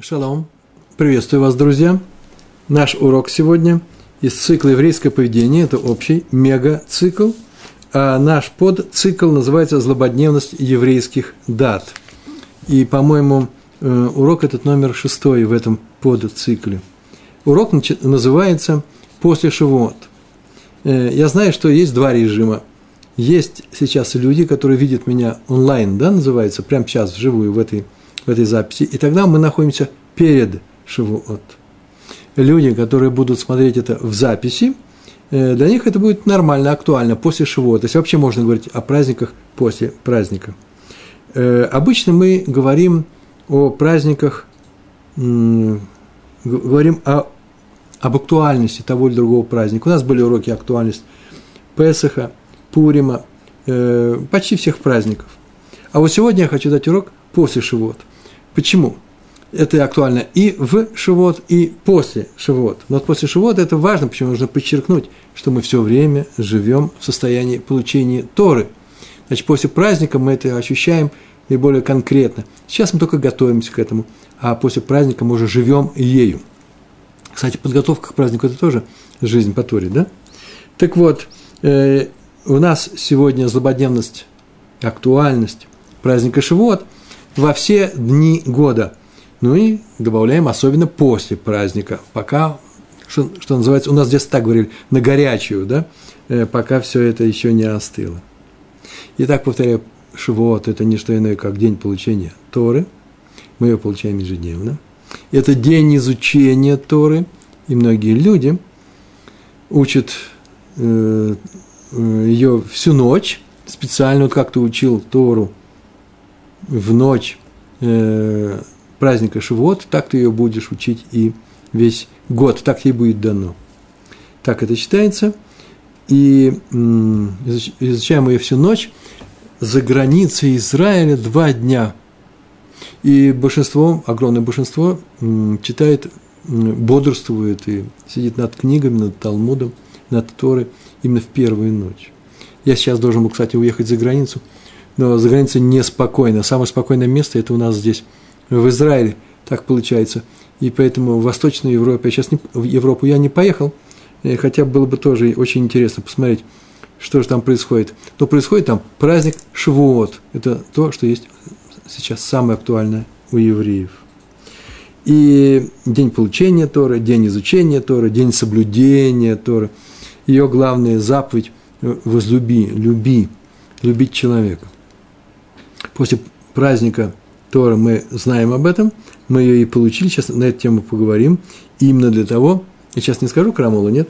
Шалом. Приветствую вас, друзья. Наш урок сегодня из цикла «Еврейское поведение» – это общий мега-цикл, а наш подцикл называется «Злободневность еврейских дат». И, по-моему, э, урок этот номер шестой в этом подцикле. Урок называется «После Шивот». Э, я знаю, что есть два режима. Есть сейчас люди, которые видят меня онлайн, да, называется, прямо сейчас, вживую, в этой, в этой записи. И тогда мы находимся перед Шивуот. Люди, которые будут смотреть это в записи, э, для них это будет нормально, актуально, после Шивуот. То есть вообще можно говорить о праздниках после праздника. Э, обычно мы говорим о праздниках, говорим о, об актуальности того или другого праздника. У нас были уроки актуальность Песаха, Пурима, э, почти всех праздников. А вот сегодня я хочу дать урок после Шивот. Почему? это актуально и в Шивот, и после Шивот. Но после Шивот это важно, почему нужно подчеркнуть, что мы все время живем в состоянии получения Торы. Значит, после праздника мы это ощущаем и более конкретно. Сейчас мы только готовимся к этому, а после праздника мы уже живем ею. Кстати, подготовка к празднику – это тоже жизнь по Торе, да? Так вот, э, у нас сегодня злободневность, актуальность праздника Шивот во все дни года – ну и добавляем особенно после праздника, пока, что, что называется, у нас здесь так говорили, на горячую, да, э, пока все это еще не остыло. Итак, повторяю, Шивот – это не что иное, как день получения Торы. Мы ее получаем ежедневно. Это день изучения Торы, и многие люди учат э, э ее всю ночь, специально, вот как ты учил Тору в ночь э, праздника Шивот, так ты ее будешь учить и весь год, так ей будет дано. Так это читается. И изучаем ее всю ночь. За границей Израиля два дня. И большинство, огромное большинство читает, бодрствует и сидит над книгами, над Талмудом, над Торой именно в первую ночь. Я сейчас должен был, кстати, уехать за границу, но за границей неспокойно. Самое спокойное место – это у нас здесь – в Израиле, так получается. И поэтому в Восточной Европе, я сейчас не, в Европу я не поехал, э, хотя было бы тоже очень интересно посмотреть, что же там происходит. Но происходит там праздник Шивуот. Это то, что есть сейчас самое актуальное у евреев. И день получения Торы, день изучения Торы, день соблюдения Торы. Ее главная заповедь – возлюби, люби, любить человека. После праздника Тора, мы знаем об этом, мы ее и получили, сейчас на эту тему поговорим, именно для того, я сейчас не скажу крамолу, нет,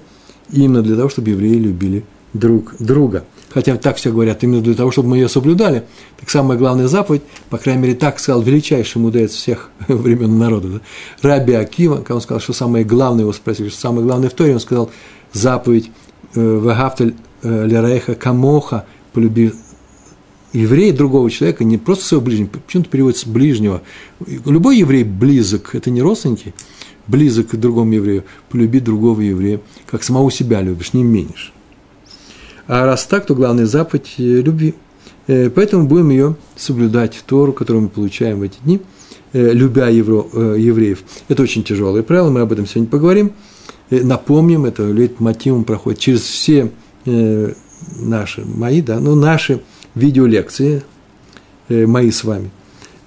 именно для того, чтобы евреи любили друг друга. Хотя так все говорят, именно для того, чтобы мы ее соблюдали. Так самая главная заповедь, по крайней мере, так сказал величайший мудрец всех времен народа, да? Раби Акива, когда он сказал, что самое главное, его спросили, что самое главное в Торе, он сказал заповедь э, «Вагафтель э, лерейха камоха» – полюби еврей другого человека, не просто своего ближнего, почему-то переводится ближнего. Любой еврей близок, это не родственники, близок к другому еврею, полюби другого еврея, как самого себя любишь, не меньше. А раз так, то главная заповедь – любви. Э, поэтому будем ее соблюдать, Тору, которую мы получаем в эти дни, э, любя евро, э, евреев. Это очень тяжелое правило, мы об этом сегодня поговорим. Напомним, это мотивом проходит через все наши, мои, да, ну, наши видеолекции э, мои с вами.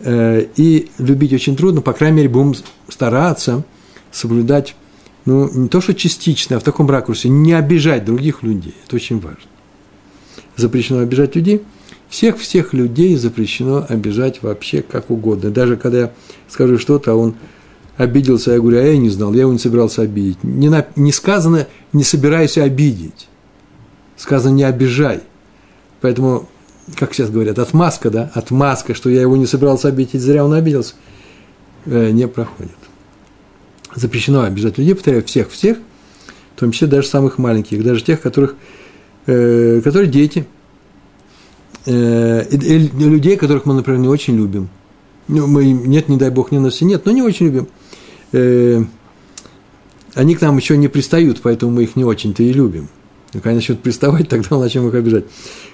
Э, и любить очень трудно, по крайней мере, будем стараться соблюдать, ну, не то что частично, а в таком ракурсе, не обижать других людей. Это очень важно. Запрещено обижать людей. Всех-всех людей запрещено обижать вообще как угодно. Даже когда я скажу что-то, а он обиделся, я говорю, а я не знал, я его не собирался обидеть. Не, на, не сказано, не собираюсь обидеть. Сказано, не обижай. Поэтому как сейчас говорят, отмазка, да, отмазка, что я его не собирался обидеть, зря он обиделся, э, не проходит. Запрещено обижать людей, повторяю, всех-всех, в том числе даже самых маленьких, даже тех, которых, э, которые дети, э, и людей, которых мы, например, не очень любим. Ну, мы, нет, не дай бог, ненависти нет, но не очень любим. Э, они к нам еще не пристают, поэтому мы их не очень-то и любим. И когда начнут приставать, тогда начнем их обижать.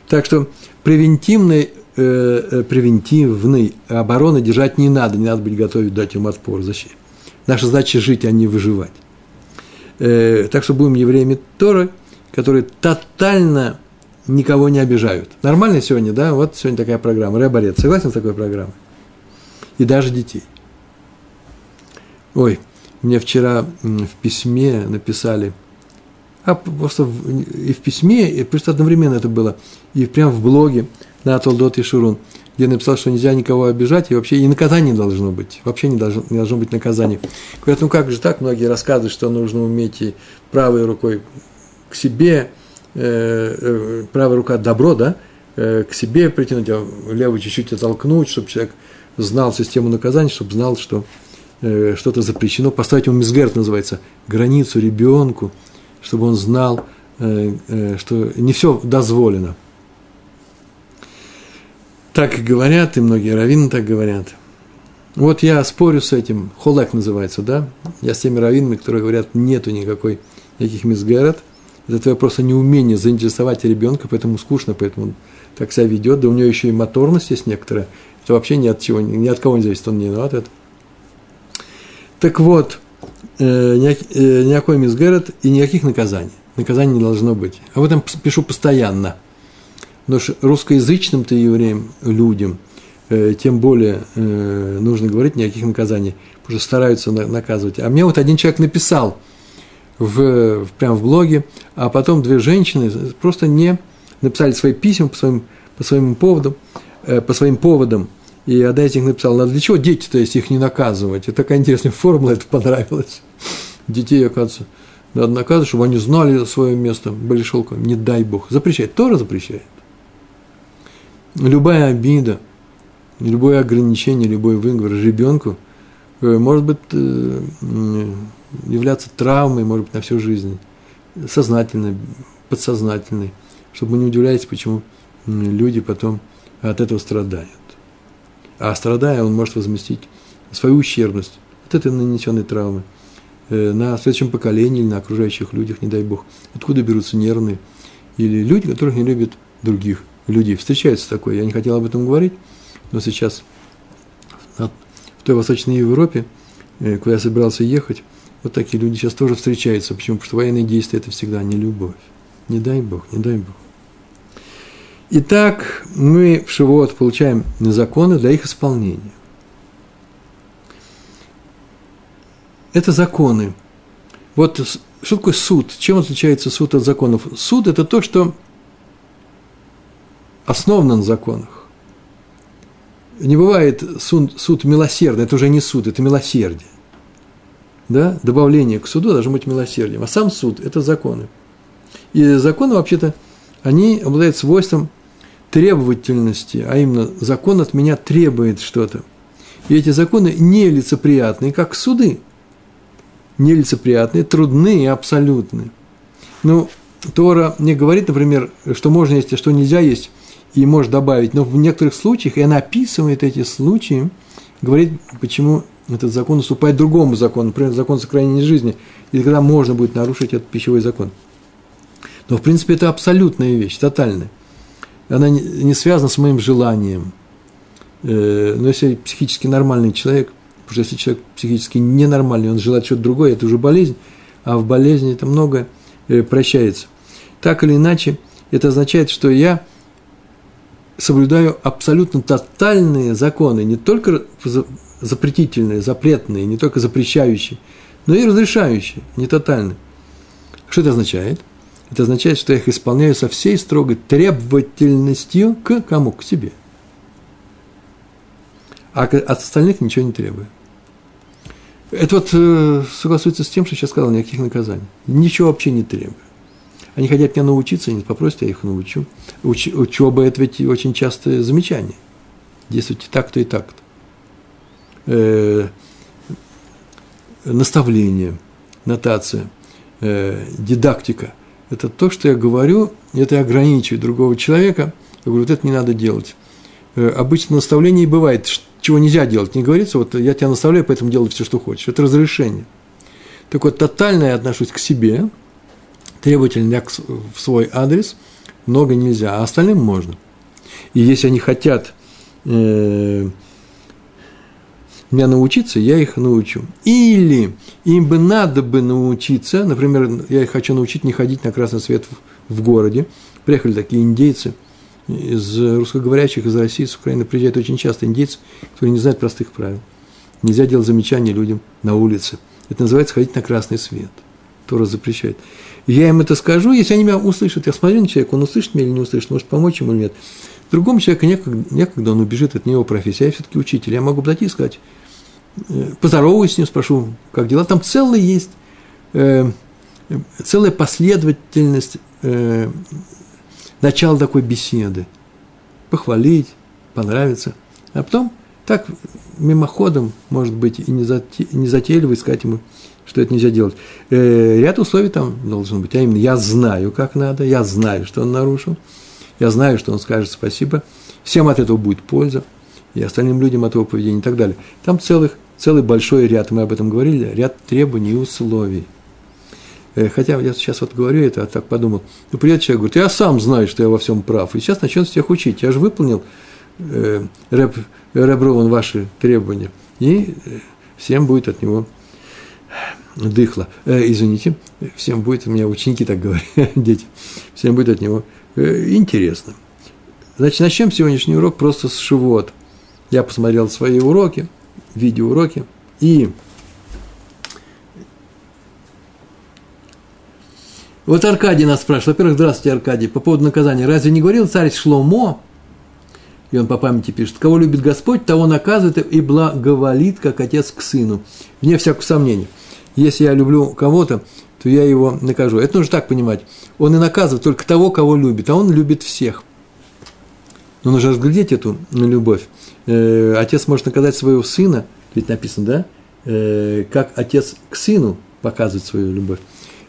Так что превентивный э, превентивной обороны держать не надо, не надо быть готовым дать им отпор, защиту. Наша задача жить, а не выживать. Э, так что будем евреями Торы, которые тотально никого не обижают. Нормально сегодня, да? Вот сегодня такая программа. Рэборец. Согласен с такой программой? И даже детей. Ой, мне вчера в письме написали, а просто в, и в письме, и просто одновременно это было, и прямо в блоге на Толдот и Шурун – где написал, что нельзя никого обижать, и вообще и наказание должно быть. Вообще не должно, не должно быть наказания. Говорят, ну как же так? Многие рассказывают, что нужно уметь и правой рукой к себе, э, э, правая рука добро, да, э, к себе притянуть, а левую чуть-чуть оттолкнуть, чтобы человек знал систему наказания, чтобы знал, что э, что-то запрещено. Поставить ему мизгерт называется, границу ребенку, чтобы он знал, э, э, что не все дозволено – так говорят, и многие раввины так говорят. Вот я спорю с этим, холек называется, да? Я с теми раввинами, которые говорят, нету никакой, никаких мизгарат. Это твое просто неумение заинтересовать ребенка, поэтому скучно, поэтому он так себя ведет. Да у него еще и моторность есть некоторая. Это вообще ни от чего, ни от кого не зависит, он не виноват. Так вот, э, никакой мизгарат и никаких наказаний. Наказаний не должно быть. Об этом пишу постоянно – но русскоязычным-то евреям, людям, э, тем более э, нужно говорить никаких наказаний, потому что стараются наказывать. А мне вот один человек написал в, прямо в блоге, а потом две женщины просто не написали свои письма по своим, по своим поводам, э, по своим поводам, и одна из них написала, «Ну, для чего дети-то, если их не наказывать? Это такая интересная формула, это понравилось. Детей, оказывается, надо наказывать, чтобы они знали свое место, были шелком. Не дай Бог. Запрещает. Тора запрещает любая обида, любое ограничение, любой выговор ребенку э, может быть э, являться травмой, может быть, на всю жизнь, сознательной, подсознательной, чтобы мы не удивлялись, почему люди потом от этого страдают. А страдая, он может возместить свою ущербность от этой нанесенной травмы э, на следующем поколении или на окружающих людях, не дай бог. Откуда берутся нервные или люди, которых не любят других – людей. Встречается такое, я не хотел об этом говорить, но сейчас в той Восточной Европе, э, куда я собирался ехать, вот такие люди сейчас тоже встречаются. Почему? Потому что военные действия – это всегда не любовь. Не дай Бог, не дай Бог. Итак, мы в Шивот получаем законы для их исполнения. Это законы. Вот что такое суд? Чем отличается суд от законов? Суд – это то, что основан на законах. Не бывает суд, суд милосердный, это уже не суд, это милосердие. Да? Добавление к суду должно быть милосердием. А сам суд – это законы. И законы, вообще-то, они обладают свойством требовательности, а именно закон от меня требует что-то. И эти законы нелицеприятные, как суды. Нелицеприятные, трудные абсолютные. Ну, Тора не говорит, например, что можно есть, а что нельзя есть – и может добавить, но в некоторых случаях, и она описывает эти случаи, говорит, почему этот закон уступает другому закону, например, закон сохранения жизни, и тогда можно будет нарушить этот пищевой закон. Но, в принципе, это абсолютная вещь, тотальная. Она не связана с моим желанием. Э, но если психически нормальный человек, потому что если человек психически ненормальный, он желает что-то другое, это уже болезнь, а в болезни это многое э, прощается. Так или иначе, это означает, что я – соблюдаю абсолютно тотальные законы, не только запретительные, запретные, не только запрещающие, но и разрешающие, не тотальные. Что это означает? Это означает, что я их исполняю со всей строгой требовательностью к кому? К себе. А от остальных ничего не требую. Это вот э, согласуется с тем, что сейчас сказал, никаких наказаний. Ничего вообще не требую. Они хотят меня научиться, они попросят, я их научу. Уч, учеба – это ведь очень частое замечание. Действуйте так-то и так-то. Э, наставление, нотация, э, дидактика – это то, что я говорю, это я ограничиваю другого человека. Я говорю, вот это не надо делать. Э, обычно наставление бывает, чего нельзя делать. Не говорится, вот я тебя наставляю, поэтому делай все, что хочешь. Это разрешение. Так вот, тотально я отношусь к себе – требовательно в свой адрес много нельзя, а остальным можно. И если они хотят э, меня научиться, я их научу. Или им бы надо бы научиться, например, я их хочу научить не ходить на красный свет в, в городе. Приехали такие индейцы из русскоговорящих, из России, с Украины приезжают очень часто индейцы, которые не знают простых правил. Нельзя делать замечания людям на улице. Это называется ходить на красный свет. Тора запрещает. Я им это скажу, если они меня услышат. Я смотрю на человека, он услышит меня или не услышит, может помочь ему или нет. Другому человеку некогда, некогда он убежит, от него профессия. Я все-таки учитель. Я могу подойти и сказать, поздороваюсь с ним, спрошу, как дела. Там целый есть, э, целая последовательность э, начала такой беседы. Похвалить, понравиться. А потом так мимоходом, может быть, и не, зате, не затейливо искать ему, что это нельзя делать. Э, ряд условий там должен быть. А именно, я знаю, как надо, я знаю, что он нарушил – я знаю, что он скажет спасибо, всем от этого будет польза, и остальным людям от его поведения и так далее. Там целых, целый большой ряд, мы об этом говорили, ряд требований и условий. Э, хотя я сейчас вот говорю это, а так подумал. Ну, придет человек, говорит, я сам знаю, что я во всем прав, и сейчас начнет всех учить. Я же выполнил, э, рэп, рэп ваши требования, и э, всем будет от него дыхло. Э, извините, всем будет, у меня ученики так говорят, дети, всем будет от него Э, интересно. Значит, начнем сегодняшний урок просто с Шивот. Я посмотрел свои уроки, видеоуроки, и вот Аркадий нас спрашивает. Во-первых, здравствуйте, Аркадий. По поводу наказания. Разве не говорил царь Шломо, и он по памяти пишет, кого любит Господь, того наказывает и благоволит, как отец к сыну. Вне всякого сомнения. Если я люблю кого-то, то я его накажу. Это нужно так понимать. Он и наказывает только того, кого любит, а он любит всех. Но нужно разглядеть эту любовь. Э, отец может наказать своего сына, ведь написано, да, э, как отец к сыну показывает свою любовь.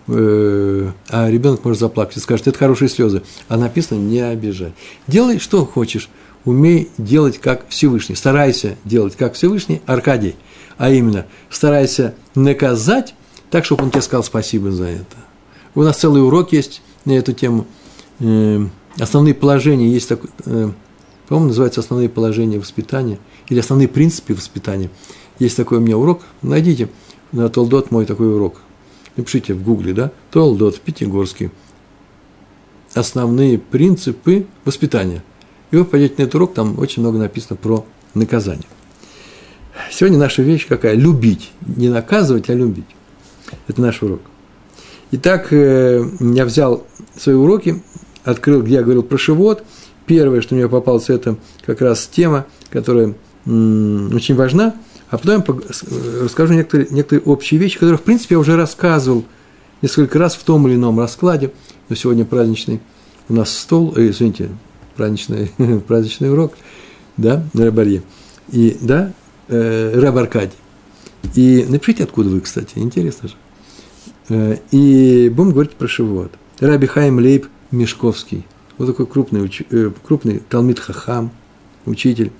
Э, а ребенок может заплакать и скажет, это хорошие слезы. А написано, не обижай. Делай, что хочешь. Умей делать, как Всевышний. Старайся делать, как Всевышний, Аркадий. А именно, старайся наказать так, чтобы он тебе сказал спасибо за это. У нас целый урок есть на эту тему. Основные положения есть такой, по-моему, называется «Основные положения воспитания» или «Основные принципы воспитания». Есть такой у меня урок, найдите на Толдот мой такой урок. Напишите в гугле, да, Толдот, Пятигорский. Основные принципы воспитания. И вы пойдете на этот урок, там очень много написано про наказание. Сегодня наша вещь какая? Любить. Не наказывать, а любить. Это наш урок. Итак, э, я взял свои уроки, открыл, где я говорил про шивот. Первое, что мне попалось, это как раз тема, которая очень важна. А потом я расскажу некоторые, некоторые общие вещи, которые, в принципе, я уже рассказывал несколько раз в том или ином раскладе. Но сегодня праздничный у нас стол, э, извините, праздничный, праздничный урок, да, Рабарье. И, да, э, Раб Аркадий. И напишите, откуда вы, кстати, интересно же. Э, и будем говорить про Шивот. Раби Хайм Лейб Мешковский. Вот такой крупный, уч... Э, крупный Талмит Хахам, учитель.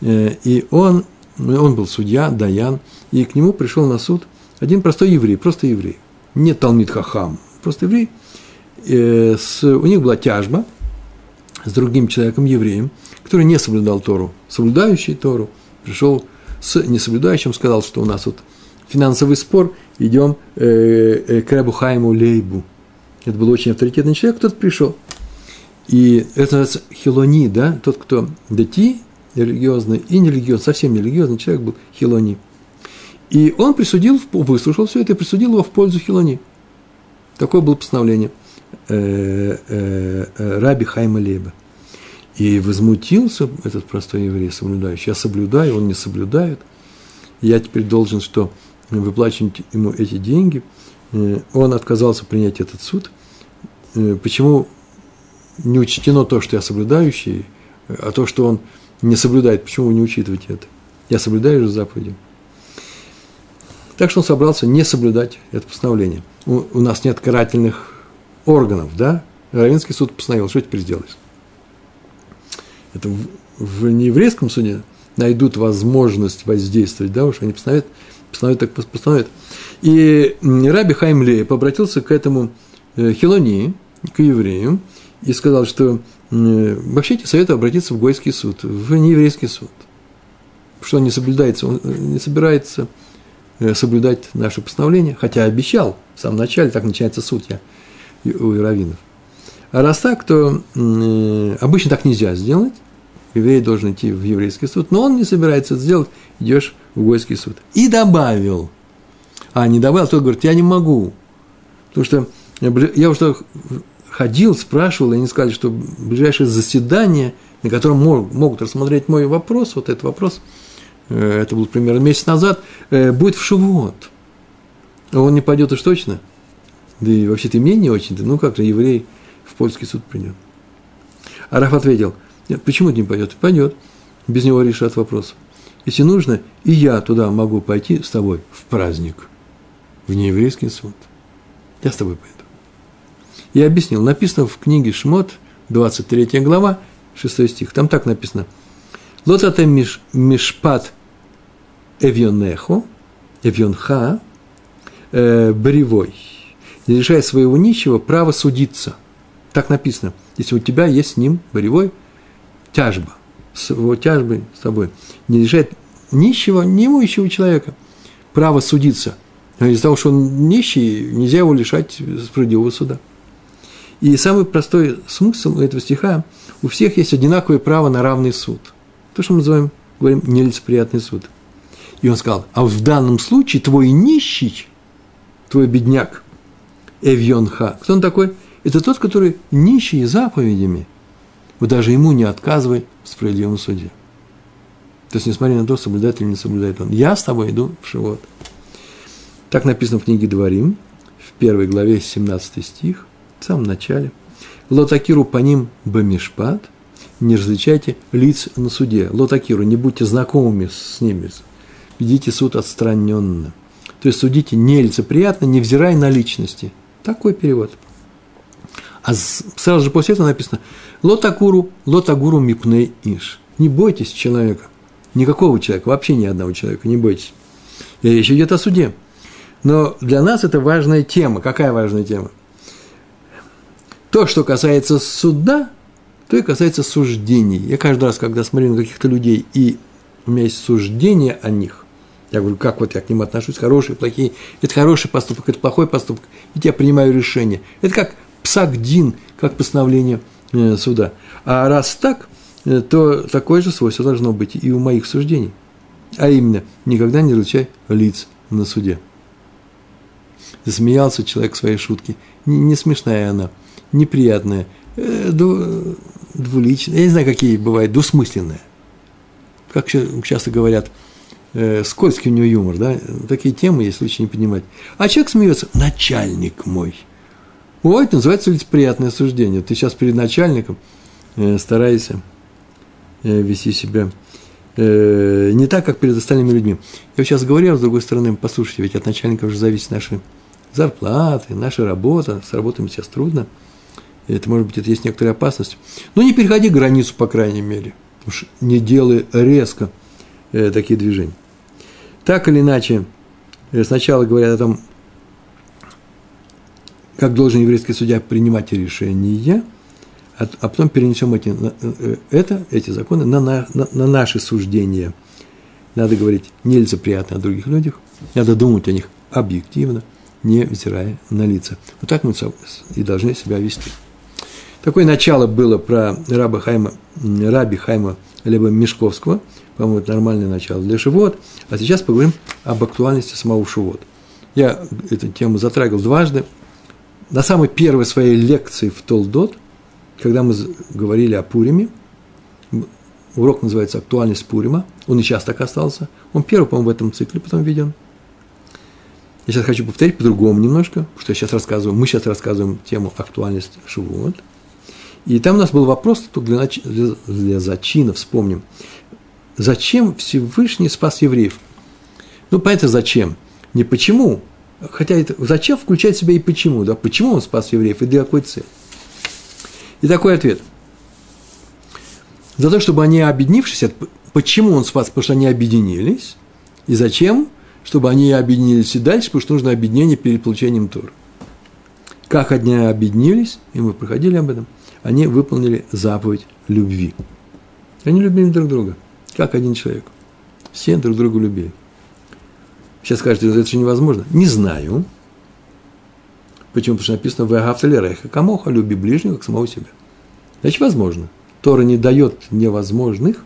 Э, и он, он был судья, Даян, и к нему пришел на суд один простой еврей, просто еврей. Не Талмит Хахам, просто еврей. С, у них была тяжба с другим человеком, евреем, который не соблюдал Тору. Соблюдающий Тору пришел с несоблюдающим, сказал, что у нас вот финансовый спор, идем э, э, к Рабу Хайму Лейбу. Это был очень авторитетный человек, кто-то пришел. И это хилони, да, тот, кто дати, религиозный и нерелигиозный, совсем нерелигиозный человек был хилони. И он присудил, выслушал все это и присудил его в пользу хилони. Такое было постановление э, э, э, Раби Хайма Лейба. И возмутился этот простой еврей, соблюдающий. Я соблюдаю, он не соблюдает. Я теперь должен что? Выплачивать ему эти деньги. Э, он отказался принять этот суд. Э, почему не учтено то, что я соблюдающий, а то, что он не соблюдает? Почему вы не учитываете это? Я соблюдаю же заповеди. Так что он собрался не соблюдать это постановление. У, у нас нет карательных органов, да? Равенский суд постановил, что теперь сделаешь? это в, в нееврейском суде найдут возможность воздействовать, да, уж они постановят, постановят так постановят. И Раби Хайм Лейб обратился к этому э, Хилони, к еврею, и сказал, что вообще тебе советую обратиться в Гойский суд, в нееврейский суд. Что он не соблюдается, он не собирается соблюдать наше постановление, хотя обещал в самом начале, так начинается суд я, у раввинов. А раз так, то обычно так нельзя сделать, еврей должен идти в еврейский суд, но он не собирается это сделать, идешь в Гойский суд. И добавил, а не добавил, тот говорит, я не могу, потому что я уже ходил, спрашивал, и они сказали, что ближайшее заседание, на котором могут рассмотреть мой вопрос, вот этот вопрос, э, это был примерно месяц назад, э, будет в Шивот. Он не пойдет уж точно. Да и вообще-то мне не очень-то, ну как-то еврей в польский суд придет. А Раф ответил, почему не пойдет? Пойдет. Без него решат вопрос. Если нужно, и я туда могу пойти с тобой в праздник, в нееврейский суд. Я с тобой пойду. Я объяснил, написано в книге Шмот, 23 глава, 6 стих, там так написано. Лотате миш, мишпат эвьонехо, эвьонха, э, бревой. Не лишай своего нищего права судиться. Так написано. Если у тебя есть с ним боревой тяжба, с его тяжбой с тобой, не лишает нищего, неимущего человека права судиться. Из-за того, что он нищий, нельзя его лишать справедливого суда. И самый простой смысл этого стиха – у всех есть одинаковое право на равный суд. То, что мы называем, говорим, нелицеприятный суд. И он сказал, а в данном случае твой нищий, твой бедняк, Эвьонха, кто он такой? Это тот, который нищий заповедями. Вот даже ему не отказывай в справедливом суде. То есть, несмотря на то, соблюдает или не соблюдает он. Я с тобой иду в Шивот. Так написано в книге Дворим, в первой главе, 17 стих, в самом начале. Лотакиру по ним бамишпат, не различайте лиц на суде. Лотакиру, не будьте знакомыми с ними, ведите суд отстраненно. То есть судите нелицеприятно, невзирая на личности. Такой перевод. А сразу же после этого написано «Лотакуру, лотагуру мипней иш». Не бойтесь человека. Никакого человека, вообще ни одного человека, не бойтесь. И речь идет о суде. Но для нас это важная тема. Какая важная тема? То, что касается суда, то и касается суждений. Я каждый раз, когда смотрю на каких-то людей, и у меня есть суждение о них, я говорю, как вот я к ним отношусь, хорошие, плохие, это хороший поступок, это плохой поступок, и я принимаю решение. Это как псак-дин, как постановление э, суда. А раз так, э, то такое же свойство должно быть и у моих суждений. А именно, никогда не различай лиц на суде. Засмеялся человек своей шутке. Не, не смешная она, неприятная, э, двуличная, я не знаю, какие бывают, двусмысленная. Как часто говорят, э, скользкий у него юмор, да, такие темы, если лучше не поднимать. А человек смеется, начальник мой. Ой, это называется лицеприятное суждение. Ты сейчас перед начальником э, стараешься э, вести себя не так, как перед остальными людьми. Я сейчас говорю, а с другой стороны, послушайте, ведь от начальника уже зависит наши зарплаты, наша работа, с работами сейчас трудно. Это, может быть, это есть некоторая опасность. Но не переходи границу, по крайней мере. Уж не делай резко э, такие движения. Так или иначе, э, сначала говорят о том, как должен еврейский судья принимать решения, а, а потом перенесем эти, э, это, эти законы на, на, на наши суждения. Надо говорить нелицеприятно о других людях, надо думать о них объективно, не взирая на лица. Вот так мы и должны себя вести. Такое начало было про раба Хайма, раби Хайма либо Мешковского, по-моему, это нормальное начало для Шивот, а сейчас поговорим об актуальности самого Шивот. Я эту тему затрагивал дважды. На самой первой своей лекции в Толдот, когда мы говорили о Пуриме, урок называется «Актуальность Пурима», он и сейчас так остался, он первый, по-моему, в этом цикле потом введен. Я сейчас хочу повторить по-другому немножко, что я сейчас рассказываю, мы сейчас рассказываем тему «Актуальность Шивот», и там у нас был вопрос, только для, нач... для зачина, вспомним. Зачем Всевышний спас евреев? Ну, понятно, зачем. Не почему. Хотя это зачем включает в себя и почему. Да? Почему он спас евреев и для какой цели? И такой ответ. За то, чтобы они объединившись, почему он спас? Потому что они объединились. И зачем? Чтобы они объединились и дальше, потому что нужно объединение перед получением Тура. Как одни объединились, и мы проходили об этом – они выполнили заповедь любви. Они любили друг друга, как один человек. Все друг друга любили. Сейчас скажете, это же невозможно. Не знаю. Почему? Потому что написано в Агавталереха. Камоха люби ближнего, как самого себя. Значит, возможно. Тора не дает невозможных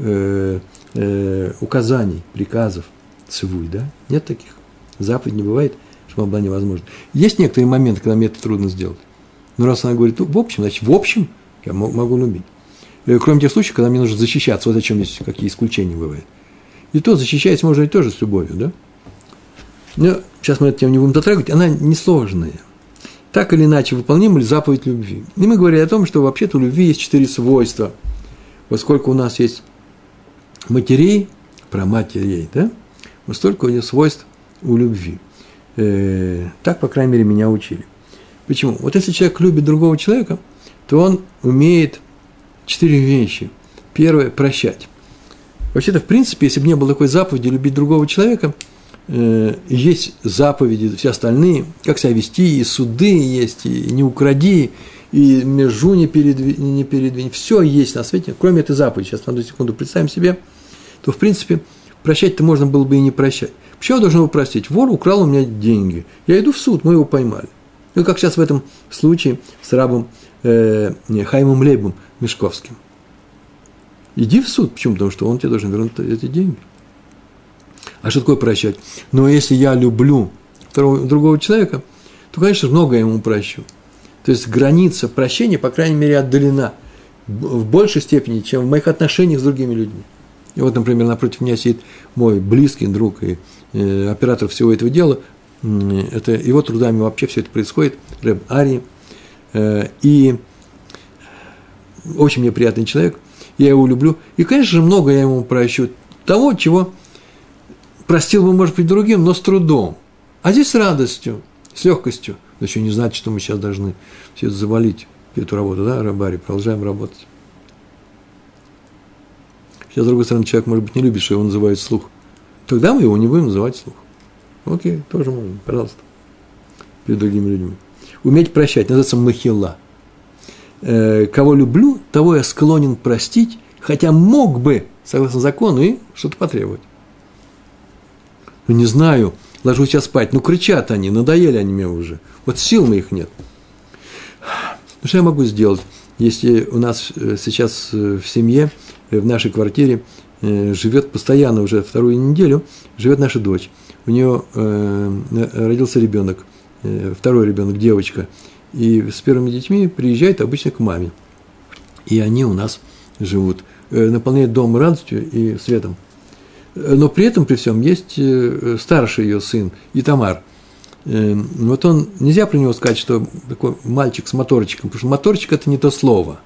э, э, указаний, приказов, цивуй, да? Нет таких. Заповедь не бывает, чтобы она была невозможна. Есть некоторые моменты, когда мне это трудно сделать. Но раз она говорит, ну, в общем, значит, в общем, я могу любить. Э, кроме тех случаев, когда мне нужно защищаться, вот о чем здесь какие исключения бывают. И то защищаясь можно и тоже с любовью, да? Но сейчас мы эту тему не будем затрагивать, она несложная. Так или иначе, выполним ли заповедь любви. И мы говорили о том, что вообще-то у любви есть четыре свойства. Поскольку у нас есть матерей, про матерей, да? Вот столько у нее свойств у любви. Э, так, по крайней мере, меня учили. Почему? Вот если человек любит другого человека, то он умеет четыре вещи. Первое – прощать. Вообще-то, в принципе, если бы не было такой заповеди любить другого человека, э, есть заповеди, все остальные, как себя вести, и суды есть, и не укради, и межу не передвинь, не передвинь. Все есть на свете, кроме этой заповеди. Сейчас, на секунду представим себе, то, в принципе, прощать-то можно было бы и не прощать. Почему я должен его простить? Вор украл у меня деньги. Я иду в суд, мы его поймали. Ну, как сейчас в этом случае с рабом э, Хаймом Лейбом Мешковским – Иди в суд. Почему? Потому что он тебе должен вернуть эти деньги. А что такое прощать? Но если я люблю второго, другого человека, то, конечно, многое ему прощу. То есть граница прощения, по крайней мере, отдалена в большей степени, чем в моих отношениях с другими людьми. И вот, например, напротив меня сидит мой близкий друг и э, оператор всего этого дела. Это его трудами вообще все это происходит, Рэб Ари. Э, и очень мне приятный человек – я его люблю. И, конечно же, много я ему прощу того, чего простил бы, может быть, другим, но с трудом. А здесь с радостью, с легкостью. Но еще не значит, что мы сейчас должны все это завалить, эту работу, да, Рабари, продолжаем работать. Сейчас, с другой стороны, человек, может быть, не любит, что его называют слух. Тогда мы его не будем называть слух. Окей, тоже можно, пожалуйста, перед другими людьми. Уметь прощать, называется махила – Э, кого люблю, того я склонен простить, хотя мог бы, согласно закону, и что-то потребовать. Ну, не знаю, ложусь сейчас спать, ну, кричат они, надоели они мне уже. Вот сил моих нет. Ну, что я могу сделать, если у нас э, сейчас э, в семье, в нашей квартире живет постоянно уже вторую неделю, живет наша дочь. У нее родился ребенок, второй ребенок, девочка – и с первыми детьми приезжают обычно к маме. И они у нас живут, э, наполняют дом радостью и светом. Э, но при этом, при всем, есть э, старший ее сын, Итамар. Вот он, нельзя про него сказать, что такой мальчик с моторчиком, потому что моторчик – это не то слово.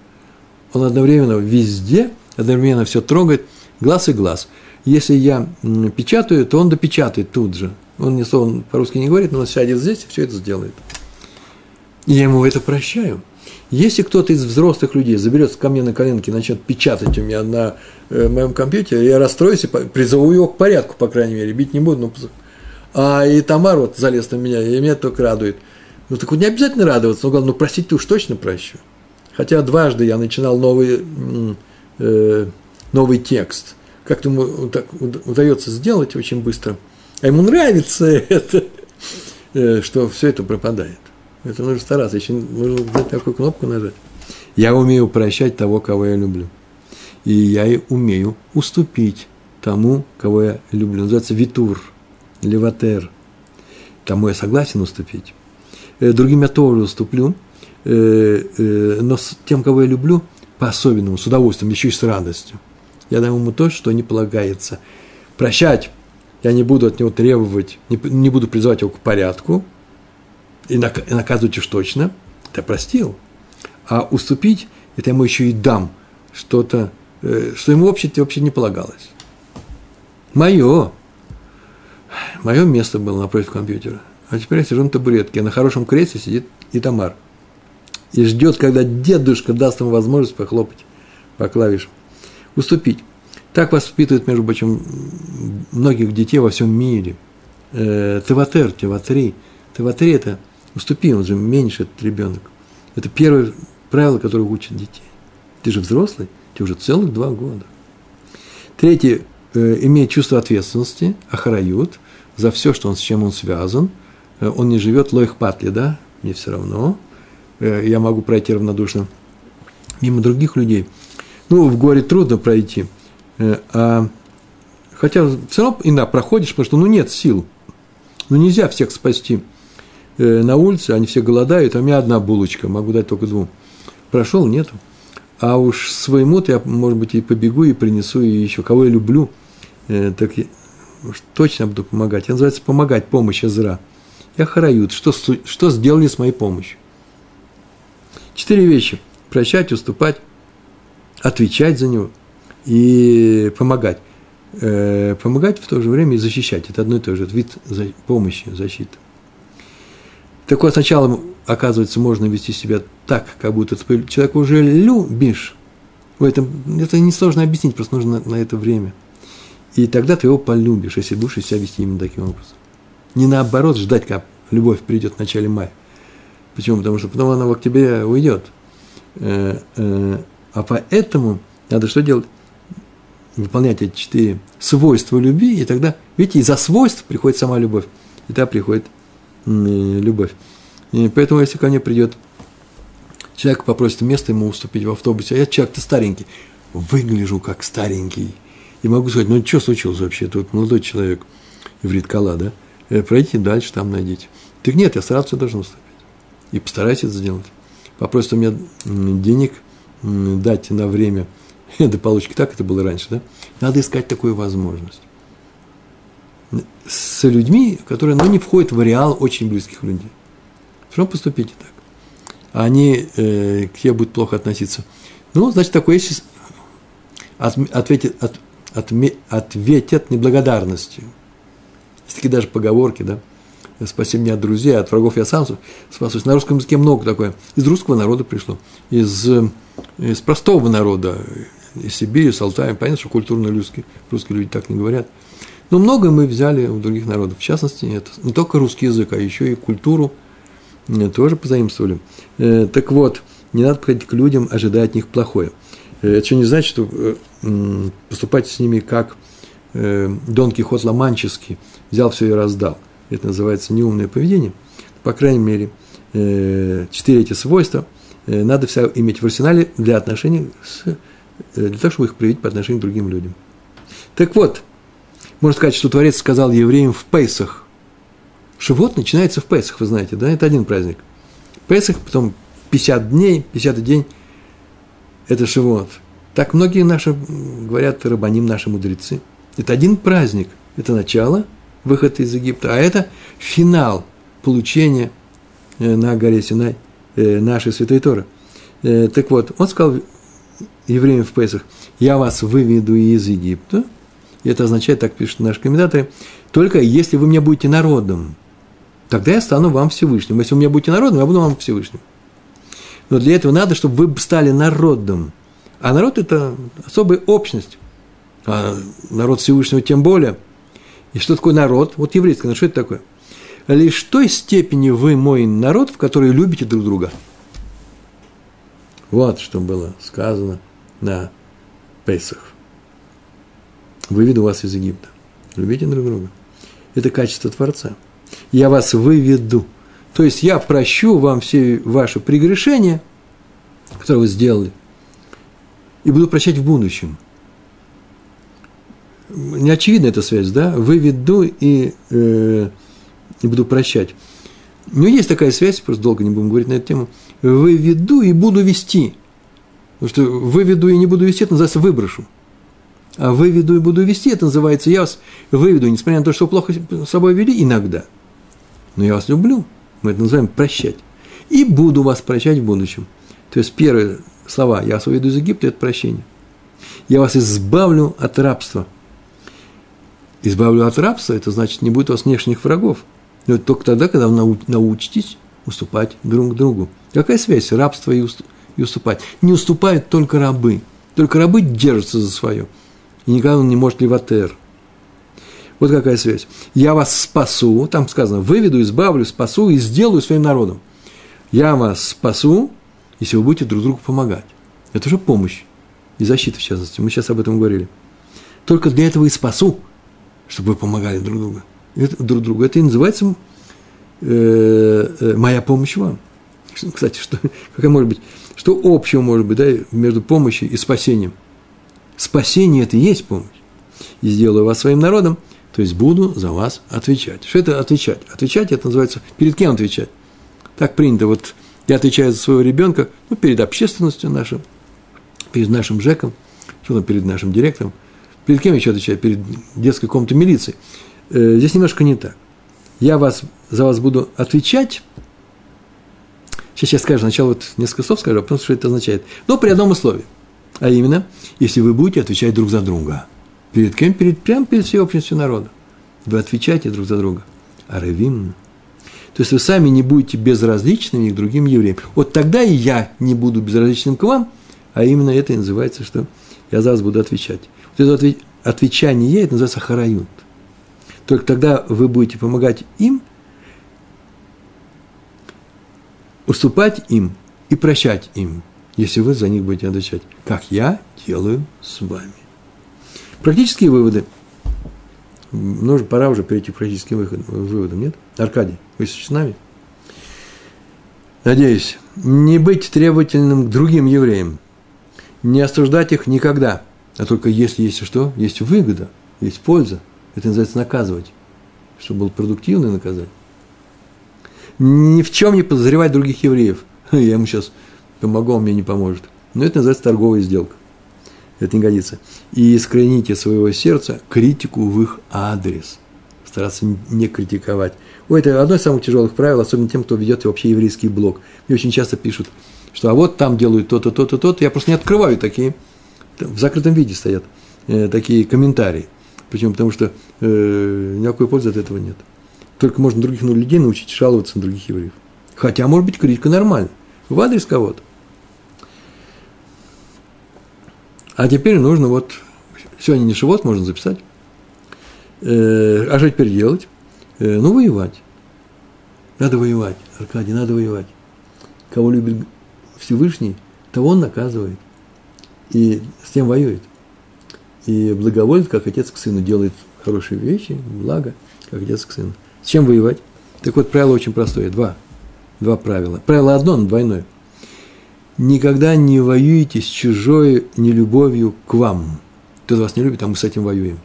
Он одновременно везде, одновременно все трогает, глаз и глаз. Если я печатаю, то он допечатает тут же. Он, не, он по-русски не говорит, но он сядет здесь и все это сделает. И я ему это прощаю. Если кто-то из взрослых людей заберется ко мне на коленки и начнет печатать у меня на э, моем компьютере, я расстроюсь и призову его к порядку, по крайней мере, бить не буду. Но... А и Тамар вот залез на меня, и меня только радует. Ну, так вот не обязательно радоваться, но главное, ну, простить ты уж точно прощу. Хотя дважды я начинал новый, э, новый текст. Как-то ему так удается сделать очень быстро. А ему нравится это, э, что все это пропадает. Это нужно стараться, еще нужно такую кнопку нажать. Я умею прощать того, кого я люблю. И я и умею уступить тому, кого я люблю. Называется витур, леватер. Тому я согласен уступить. Э, другим я тоже уступлю, э, но с тем, кого я люблю, по-особенному, с удовольствием, еще и с радостью. Я дам ему то, что не полагается. Прощать я не буду от него требовать, не буду призывать его к порядку, и наказывать уж точно, это простил. А уступить, это ему еще и дам что-то, э, что ему вообще, вообще не полагалось. Мое, мое место было напротив компьютера. А теперь я сижу на табуретке, на хорошем кресле сидит и Тамар. И ждет, когда дедушка даст ему возможность похлопать по клавишам. Уступить. Так воспитывают, между прочим, многих детей во всем мире. Э, Теватер, Теватри. Теватри – это Уступи, он же меньше, этот ребенок. Это первое правила, которые учат детей. Ты же взрослый, тебе уже целых два года. Третье, э, имеет чувство ответственности, охрают за все, что он, с чем он связан. Э, он не живет лоих патли, да, мне все равно. Я могу пройти равнодушно мимо других людей. Ну, в горе трудно пройти. Э, а, хотя все равно иногда проходишь, потому что ну, нет сил. Ну, нельзя всех спасти э, на улице, они все голодают, а у меня одна булочка, могу дать только двум. Прошел, нету. А уж своему-то я, может быть, и побегу, и принесу, и еще кого я люблю, э, так я точно буду помогать. Это называется помогать, помощь Азра. Я харают, что, что сделали с моей помощью. Четыре вещи. Прощать, уступать, отвечать за него и помогать. Э, помогать в то же время и защищать. Это одно и то же, это вид помощи, защиты. Так вот, сначала, оказывается, можно вести себя так, как будто ты человека уже любишь. В этом, это несложно объяснить, просто нужно на, на это время. И тогда ты его полюбишь, если будешь себя вести именно таким образом. Не наоборот ждать, когда любовь придет в начале мая. Почему? Потому что потом она к тебе уйдет. Э, э, а поэтому надо что делать? Выполнять эти четыре свойства любви, и тогда, видите, из-за свойств приходит сама любовь. И тогда приходит любовь. И поэтому, если ко мне придет человек, попросит место ему уступить в автобусе, а я человек-то старенький, выгляжу как старенький, и могу сказать, ну что случилось вообще, тут молодой человек, иврит Кала, да, э, пройти дальше, там найдите. Так нет, я сразу должен уступить. И постарайся это сделать. Попросит у меня денег дать на время до получки, так это было раньше, да? Надо искать такую возможность. С людьми, которые ну, не входят в ареал очень близких людей. Все поступите так. А они э, к тебе будут плохо относиться. Ну, значит, такое есть от, ответит, от, отме, ответят неблагодарностью. Есть такие даже поговорки, да? Спаси меня от друзей, от врагов я сам спасусь. На русском языке много такое. Из русского народа пришло. Из, из простого народа, из Сибири, с Алтая. Понятно, что культурно русские, русские люди так не говорят. Но многое мы взяли у других народов. В частности, это не только русский язык, а еще и культуру э, тоже позаимствовали. Э, так вот, не надо подходить к людям, ожидая от них плохое. Э, это еще не значит, что поступать с ними как Дон Кихот Ломанческий, взял все и раздал. Это называется неумное поведение. По крайней мере, четыре эти свойства надо все иметь в арсенале для отношений с, для того, чтобы их проявить по отношению к другим людям. Так вот, можно сказать, что Творец сказал евреям в Пейсах. Шивот начинается в Пейсах, вы знаете, да? Это один праздник. Пейсах, потом 50 дней, 50 день – это Шивот. Так многие наши, говорят, рабаним наши мудрецы. Это один праздник. Это начало выхода из Египта, а это финал получения э, на горе Синай э, нашей Святой Торы. Э, так вот, он сказал евреям в Песах, я вас выведу из Египта, и это означает, так пишут наши комментаторы, только если вы мне будете народом, тогда я стану вам Всевышним. Если вы меня будете народом, я буду вам Всевышним. Но для этого надо, чтобы вы стали народом. А народ – это особая общность. А народ Всевышнего тем более. И что такое народ? Вот еврейский народ, что это такое? Лишь той степени вы мой народ, в которой любите друг друга. Вот что было сказано на Песах выведу вас из Египта. Любите друг друга. Это качество Творца. Я вас выведу. То есть я прощу вам все ваши прегрешения, которые вы сделали, и буду прощать в будущем. Не очевидна эта связь, да? Выведу и, э, и буду прощать. Но есть такая связь, просто долго не будем говорить на эту тему. Выведу и буду вести. Потому что выведу и не буду вести, это называется выброшу а выведу и буду вести, это называется я вас выведу, несмотря на то, что плохо с собой вели иногда. Но я вас люблю, мы это называем прощать. И буду вас прощать в будущем. То есть первые слова «я вас выведу из Египта» – это прощение. Я вас избавлю от рабства. Избавлю от рабства – это значит, не будет у вас внешних врагов. Но это только тогда, когда вы научитесь уступать друг другу. Какая связь рабства и уступать? Не уступают только рабы. Только рабы держатся за свое – и никогда он не может леватер. Вот какая связь. Я вас спасу, там сказано, выведу, избавлю, спасу и сделаю своим народом. Я вас спасу, если вы будете друг другу помогать. Это уже помощь и защита, в частности. Мы сейчас об этом говорили. Только для этого и спасу, чтобы вы помогали друг другу. Друг другу. Это и называется э, э, моя помощь вам. Кстати, что, какая может быть, что общего может быть да, между помощью и спасением? Спасение – это и есть помощь. И сделаю вас своим народом, то есть буду за вас отвечать. Что это отвечать? Отвечать – это называется, перед кем отвечать? Так принято, вот я отвечаю за своего ребенка, ну, перед общественностью нашим, перед нашим ЖЭКом, что там перед нашим директором, перед кем еще отвечаю? Перед детской комнатой милиции. Э, здесь немножко не так. Я вас, за вас буду отвечать. Сейчас я скажу, сначала вот несколько слов скажу, а потом, что это означает. Но при одном условии. А именно, если вы будете отвечать друг за друга. Перед кем? Перед, прямо перед всей общностью народа. Вы отвечаете друг за друга. А равим. То есть вы сами не будете безразличными к другим евреям. Вот тогда и я не буду безразличным к вам – а именно это и называется, что я за вас буду отвечать. Вот это отвечание, это называется хараюнт. Только тогда вы будете помогать им, уступать им и прощать им, если вы за них будете отвечать, как я делаю с вами. Практические выводы. Нужно, пора уже перейти к практическим выводам, нет? Аркадий, вы с нами? Надеюсь, не быть требовательным к другим евреям, не осуждать их никогда, а только если есть что, есть выгода, есть польза. Это называется наказывать, чтобы был продуктивное наказание. Ни в чем не подозревать других евреев. Я ему сейчас помогу, он мне не поможет. Но это называется торговая сделка. Это не годится. И искорените своего сердца критику в их адрес. Стараться не критиковать. Ой, это одно из самых тяжелых правил, особенно тем, кто ведет вообще еврейский блог. Мне очень часто пишут – что а вот там делают то-то, то-то, то-то. Я просто не открываю такие, в закрытом виде стоят э, такие комментарии. Почему? Потому что э, никакой пользы от этого нет. Только можно других ну, людей научить жаловаться на других евреев. Хотя, может быть, критика нормальная. В адрес кого-то. А теперь нужно вот, сегодня не шивот можно записать. Э, а что теперь делать? Э, ну, воевать. Надо воевать, Аркадий, надо воевать. Кого любит Всевышний, то он наказывает. И с тем воюет. И благоволит, как отец к сыну, делает хорошие вещи, благо, как отец к сыну. С чем воевать? Так вот, правило очень простое. Два. Два правила. Правило одно, но двойное. Никогда не воюйте с чужой нелюбовью к вам. Кто вас не любит, а мы с этим воюем.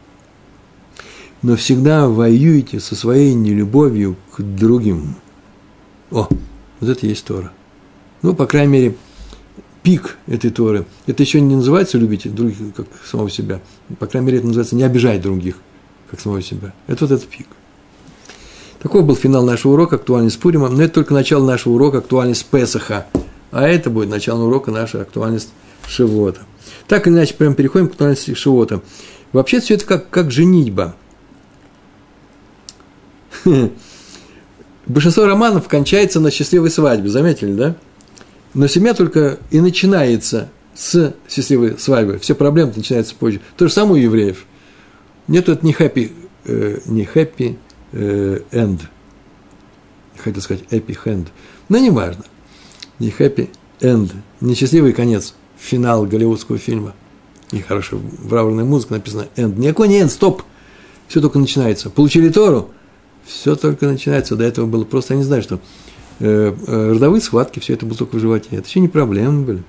Но всегда воюйте со своей нелюбовью к другим. О, вот это есть Тора ну, по крайней мере, пик этой Торы. Это еще не называется любить других, как самого себя. По крайней мере, это называется не обижать других, как самого себя. Это вот этот пик. Такой был финал нашего урока «Актуальность Пурима». Но это только начало нашего урока «Актуальность Песаха». А это будет начало урока наша «Актуальность Шивота». Так или иначе, прям переходим к актуальности Шивота. Вообще, все это как, как женитьба. Большинство романов кончается на счастливой свадьбе, заметили, да? Но семья только и начинается с счастливой свадьбы. Все проблемы начинаются позже. То же самое у евреев. Нет тут не happy, э, не happy э, end. Хотел сказать happy hand. Но не важно. Не happy end. Не счастливый конец. Финал голливудского фильма. И хорошая бравурная музыка написана end. Никакой не end, стоп. Все только начинается. Получили Тору, все только начинается. До этого было просто, я не знаю, что родовые схватки, все это было только в животе. Это еще не проблемы были.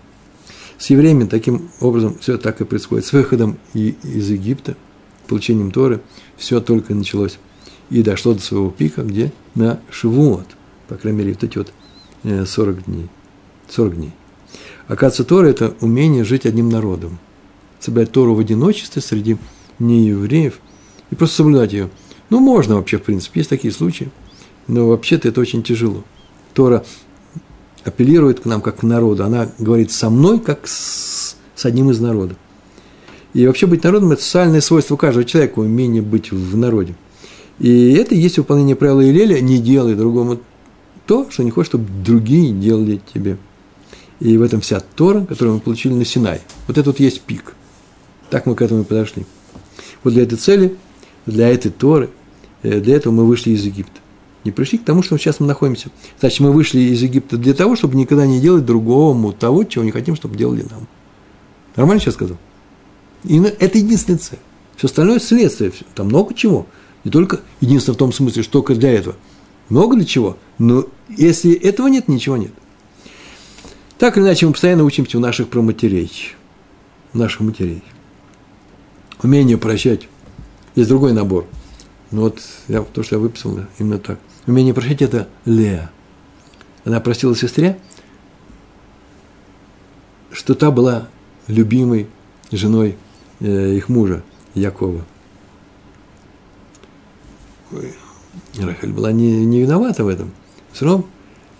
С евреями таким образом все так и происходит. С выходом из Египта, получением Торы, все только началось. И дошло до своего пика, где? На Шивуот. По крайней мере, вот эти вот 40 э, дней. 40 дней. Оказывается, Тора – это умение жить одним народом. Соблюдать Тору в одиночестве среди неевреев и просто соблюдать ее. Ну, можно вообще, в принципе, есть такие случаи, но вообще-то это очень тяжело. Тора апеллирует к нам как к народу. Она говорит со мной, как с, с одним из народов. И вообще быть народом – это социальное свойство каждого человека, умение быть в народе. И это и есть выполнение правила Илеля – не делай другому то, что не хочешь, чтобы другие делали тебе. И в этом вся Тора, которую мы получили на Синай. Вот это вот есть пик. Так мы к этому и подошли. Вот для этой цели, для этой Торы, э, для этого мы вышли из Египта. Не пришли к тому, что сейчас мы находимся. Значит, мы вышли из Египта для того, чтобы никогда не делать другому того, чего не хотим, чтобы делали нам. Нормально сейчас сказал? И это единственная цель. Все остальное следствие. Там много чего. Не только единственное в том смысле, что только для этого. Много для чего. Но если этого нет, ничего нет. Так или иначе, мы постоянно учимся у наших проматерей. У наших матерей. Умение прощать. Есть другой набор. Но вот я, то, что я выписал, именно так. Умение прощать – это Леа. Она простила сестре, что та была любимой женой э, их мужа, Якова. Рахель была не, не виновата в этом. Все равно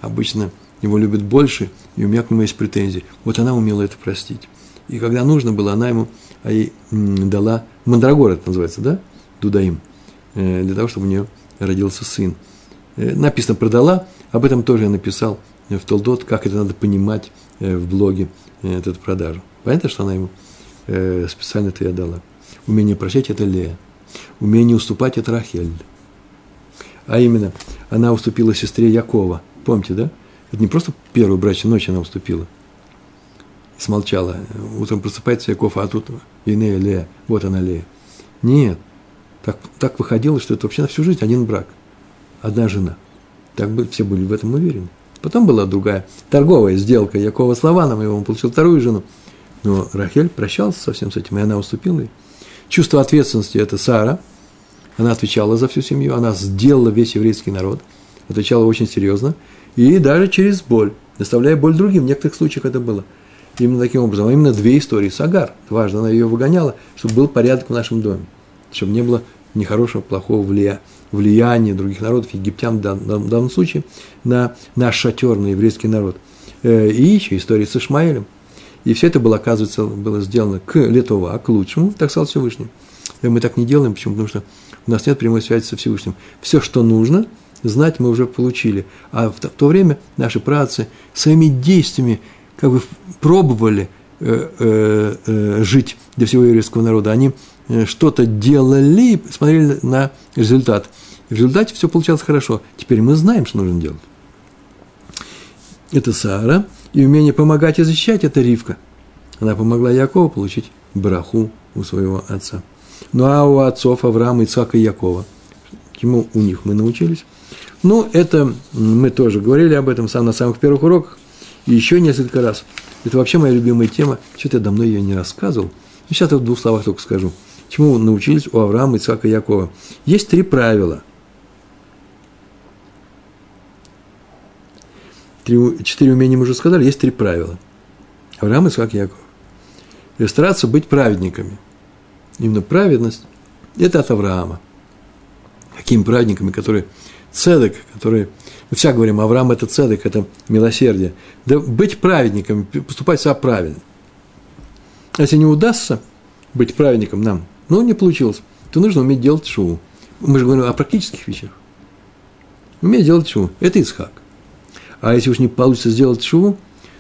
обычно его любят больше, и у меня к нему есть претензии. Вот она умела это простить. И когда нужно было, она ему а ей дала, мандрагор это называется, да, дудаим, э, для того, чтобы у нее родился сын. Э, написано «продала», об этом тоже я написал в Толдот, как это надо понимать э, в блоге, эту продажу. Понятно, что она ему специально это я дала. Умение прощать – это Лея. Умение уступать – это Рахель. А именно, она уступила сестре Якова. Помните, да? Это не просто первую брачную ночь она уступила. Смолчала. Утром просыпается Яков, а тут Инея, Лея. Вот она, Лея. Нет. Так, так выходило, что это вообще на всю жизнь один брак. Одна жена. Так бы все были в этом уверены. Потом была другая торговая сделка Якова с Лаваном, и он получил вторую жену. Но Рахель прощался со всем с этим, и она уступила ей. Чувство ответственности – это Сара. Она отвечала за всю семью, она сделала весь еврейский народ, отвечала очень серьезно, и даже через боль, доставляя боль другим. В некоторых случаях это было именно таким образом. А именно две истории с Агар. Важно, она ее выгоняла, чтобы был порядок в нашем доме, чтобы не было нехорошего, плохого влияния, влияния других народов, египтян в данном, в данном случае, на наш шатер, на еврейский народ. Э, и еще история с Ишмаэлем – и все это было, оказывается, было сделано к Летова, к лучшему, так сказал Всевышний. И мы так не делаем, почему? Потому что у нас нет прямой связи со Всевышним. Все, что нужно, знать мы уже получили. А в то время наши працы своими действиями как бы пробовали э, э, э, жить для всего еврейского народа. Они э, что-то делали, смотрели на результат. И в результате все получалось хорошо. Теперь мы знаем, что нужно делать. Это Сара – и умение помогать и защищать – это Ривка. Она помогла Якову получить браху у своего отца. Ну а у отцов Авраама, Ицака и Якова, чему у них мы научились? Ну, это мы тоже говорили об этом сам на самых первых уроках, и еще несколько раз. Это вообще моя любимая тема. Что-то я давно ее не рассказывал. Ну, сейчас я в двух словах только скажу. Чему научились у Авраама, Ицака и Якова? Есть три правила – три, четыре умения мы уже сказали, есть три правила. Авраам, Исаак, Яков. И стараться быть праведниками. Именно праведность – это от Авраама. Какими праведниками, которые цедок, которые, мы всегда говорим, Авраам – это цедок, это милосердие. Да быть праведниками, поступать себя правильно. А если не удастся быть праведником нам, ну, не получилось, то нужно уметь делать шоу. Мы же говорим о практических вещах. Уметь делать шоу. Это Исхак. А если уж не получится сделать шуву,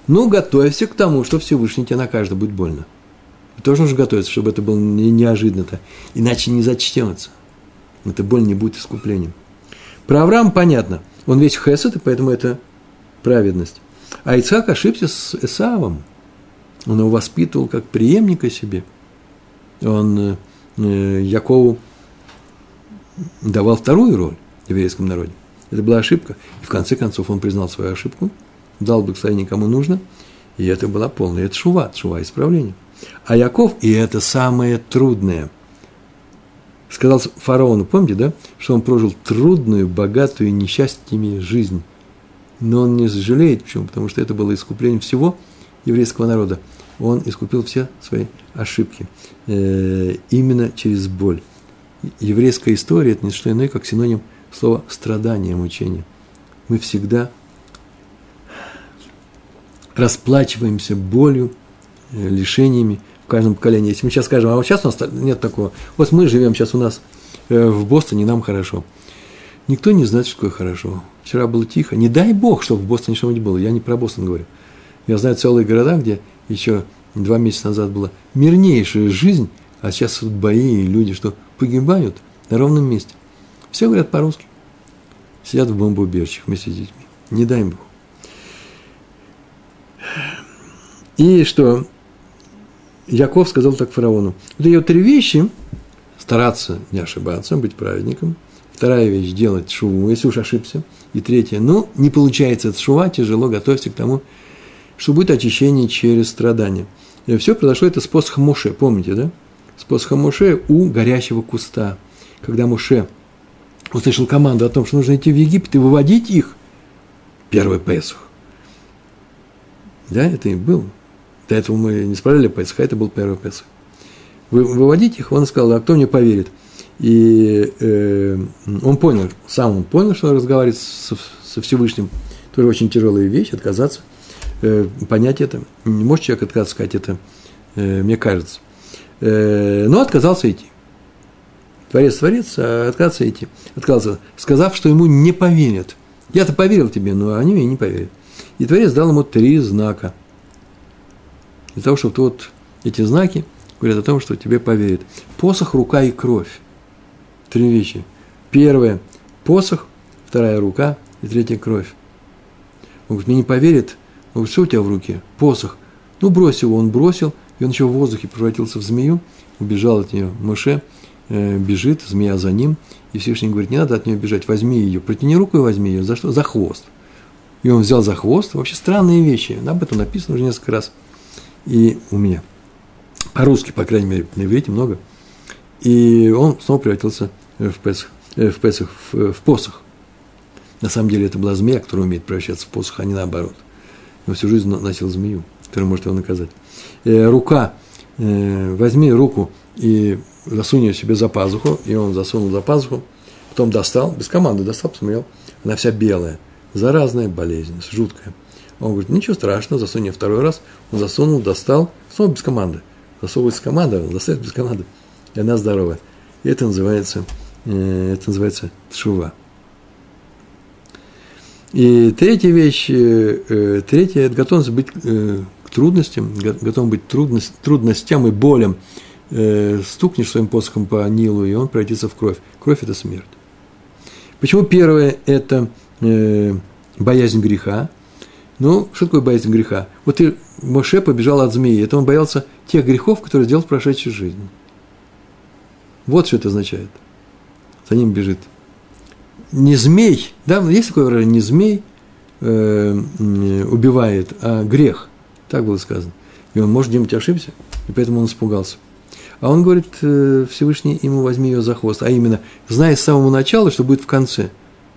ну, готовься к тому, что Всевышний тебя накажет, будет больно. Тоже нужно готовиться, чтобы это было не неожиданно-то. Иначе не зачтется. Эта боль не будет искуплением. Про Авраам понятно. Он весь хесед, и поэтому это праведность. А Ицхак ошибся с Эсавом. Он его воспитывал как преемника себе. Он э Якову давал вторую роль в еврейском народе. Это была ошибка. И в конце концов он признал свою ошибку, дал благословение кому нужно, и это была полная, это шува, шува исправление. А Яков, и это самое трудное, сказал фараону, помните, да, что он прожил трудную, богатую, несчастьями жизнь. Но он не сожалеет, почему? Потому что это было искупление всего еврейского народа. Он искупил все свои ошибки э, именно через боль. Еврейская история – это не что иное, как синоним слово страдание, мучение. Мы всегда расплачиваемся болью, э, лишениями в каждом поколении. Если мы сейчас скажем, а вот сейчас у нас нет такого. Вот мы живем сейчас у нас э, в Бостоне, нам хорошо. Никто не знает, что такое хорошо. Вчера было тихо. Не дай бог, чтобы в Бостоне что-нибудь было. Я не про Бостон говорю. Я знаю целые города, где еще два месяца назад была мирнейшая жизнь, а сейчас вот бои и люди, что погибают на ровном месте. Все говорят по-русски. сидят в бомбоубежищах вместе с детьми. Не дай Бог. И что? Яков сказал так фараону. Вот эти три вещи, стараться не ошибаться, быть праведником. Вторая вещь – делать шуву, если уж ошибся. И третье – ну, не получается от шува, тяжело, готовься к тому, что будет очищение через страдания. И все произошло это с посохом Моше, помните, да? С посохом Моше у горящего куста. Когда Моше услышал команду о том, что нужно идти в Египет и выводить их, первый Песах. Да, это и был. До этого мы не справляли Песах, а это был первый Песах. Вы, выводить их, он сказал, а кто мне поверит? И э, он понял, сам он понял, что он разговаривает со, со Всевышним. Тоже очень тяжелая вещь, отказаться, понять это. Не может человек отказаться, сказать это, э, мне кажется. Э, но отказался идти. Творец, творец, а отказался идти. Отказался, сказав, что ему не поверят. Я-то поверил тебе, но они мне не поверят. И Творец дал ему три знака. Для того, чтобы вот эти знаки говорят о том, что тебе поверят. Посох, рука и кровь. Три вещи. Первое – посох, вторая – рука, и третья – кровь. Он говорит, мне не поверит. Что у тебя в руке? Посох. Ну, брось его. Он бросил, и он еще в воздухе превратился в змею, убежал от нее. Моше э, бежит, змея за ним, и Всевышний говорит, не надо от нее бежать, возьми ее, протяни руку и возьми ее. За что? За хвост. И он взял за хвост. Вообще странные вещи. Об этом написано уже несколько раз. И у меня. По-русски, по крайней мере, на иврите много. И он снова превратился в Песах, э, в, Песах, в, в посох. На самом деле это была змея, которая умеет превращаться в посох, а не наоборот. Он всю жизнь носил змею, которая может его наказать. Э, рука, э, возьми руку и засунь ее себе за пазуху, и он засунул за пазуху, потом достал, без команды достал, посмотрел, она вся белая, заразная болезнь, жуткая. Он говорит, ничего страшного, засунь ее второй раз, он засунул, достал, снова без команды. Засовывается команда, он достает без команды, и она здоровая. И это называется Э, это называется тшува. И третья вещь, э, э, третья – это готовность быть к трудностям, готов быть трудность, трудностям и болям. Стукнешь своим посохом по Нилу, и он превратится в кровь. Кровь – это смерть. Почему первое – это боязнь греха? Ну, что такое боязнь греха? Вот ты, Моше побежал от змеи, это он боялся тех грехов, которые сделал в прошедшей жизни. Вот что это означает – за ним бежит. Не змей, да, есть такое выражение, не змей э, убивает, а грех. Так было сказано. И он, может, где-нибудь ошибся, и поэтому он испугался. А он говорит, э, Всевышний ему возьми ее за хвост, а именно, зная с самого начала, что будет в конце.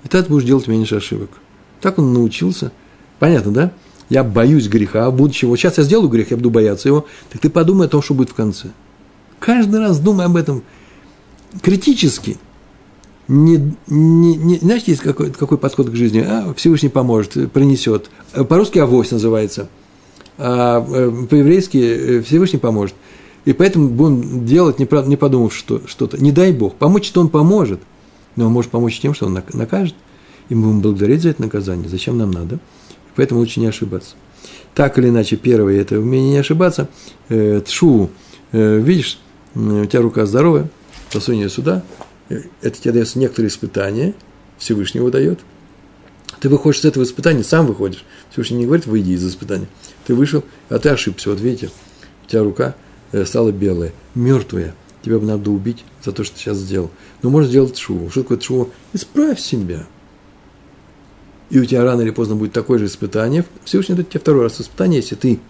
И ты будешь делать меньше ошибок. Так он научился. Понятно, да? Я боюсь греха, а будущего. Вот сейчас я сделаю грех, я буду бояться его. Так ты подумай о том, что будет в конце. Каждый раз думай об этом критически – не, не, не знаете, есть какой, какой подход к жизни? А, Всевышний поможет, принесет. По-русски авось называется. А э, по-еврейски э, Всевышний поможет. И поэтому будем делать, не, не подумав что, что-то. Не дай Бог. Помочь, что Он поможет. Но Он может помочь тем, что Он накажет. И мы будем благодарить за это наказание. Зачем нам надо? Поэтому лучше не ошибаться. Так или иначе, первое – это умение не ошибаться. Э, тшу, видишь, у тебя рука здоровая, засунь ее сюда, это тебе дается некоторые испытания, Всевышнего дает. Ты выходишь с этого испытания, сам выходишь. Всевышний не говорит, выйди из испытания. Ты вышел, а ты ошибся. Вот видите, у тебя рука э, стала белая, мертвая. Тебя бы надо убить за то, что ты сейчас сделал. Но можно сделать шуву. Что такое шуву? Исправь себя. И у тебя рано или поздно будет такое же испытание. Всевышний дает тебе второй раз испытание, если ты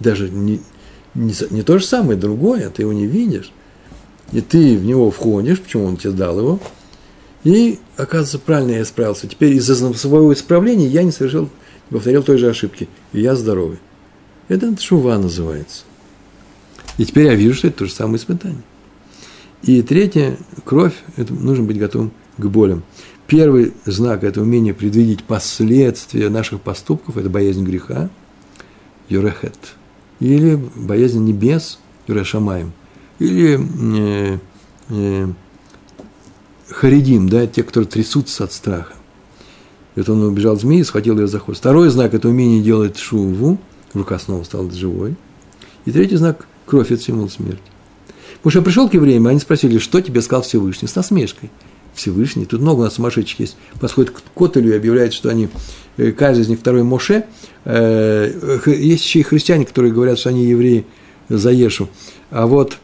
даже не, не, не то же самое, другое, ты его не видишь и ты в него входишь, почему он тебе дал его, и, оказывается, правильно я справился. Теперь из-за своего исправления я не совершил, не повторил той же ошибки, и я здоровый. Это шува называется. И теперь я вижу, что это то же самое испытание. И третье, кровь, это нужно быть готовым к болям. Первый знак – это умение предвидеть последствия наших поступков, это боязнь греха, юрехет, или боязнь небес, юрешамаем – или э, э, харидим, да, те, которые трясутся от страха. Это он убежал от змеи, схватил ее за хвост. Второй знак – это умение делать шуву, рука снова стала живой. И третий знак – кровь – это символ смерти. Потому что пришел к евреям, они спросили, что тебе сказал Всевышний, с насмешкой. Всевышний. Тут много у нас сумасшедших есть. Подходит к Котелю и объявляет, что они, э, каждый из них второй Моше. Э, есть еще и христиане, которые говорят, что они евреи за Ешу. А вот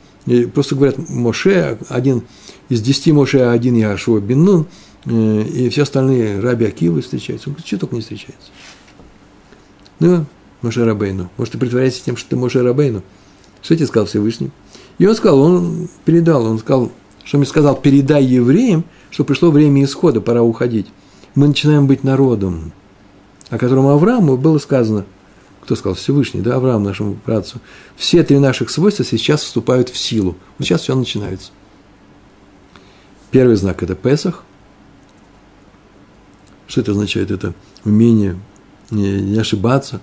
просто говорят Моше, один из десяти Моше, а один Яшуа Бен и все остальные Раби Акивы встречаются. Он говорит, что только не встречается. Ну, Моше Рабейну. Может, ты притворяешься тем, что ты Моше Рабейну? Что тебе сказал Всевышний? И он сказал, он передал, он сказал, что мне сказал, передай евреям, что пришло время исхода, пора уходить. Мы начинаем быть народом, о котором Аврааму было сказано, кто сказал, Всевышний, да, Авраам, нашему братцу, все три наших свойства сейчас вступают в силу. Вот сейчас все начинается. Первый знак – это Песах. Что это означает? Это умение не, ошибаться,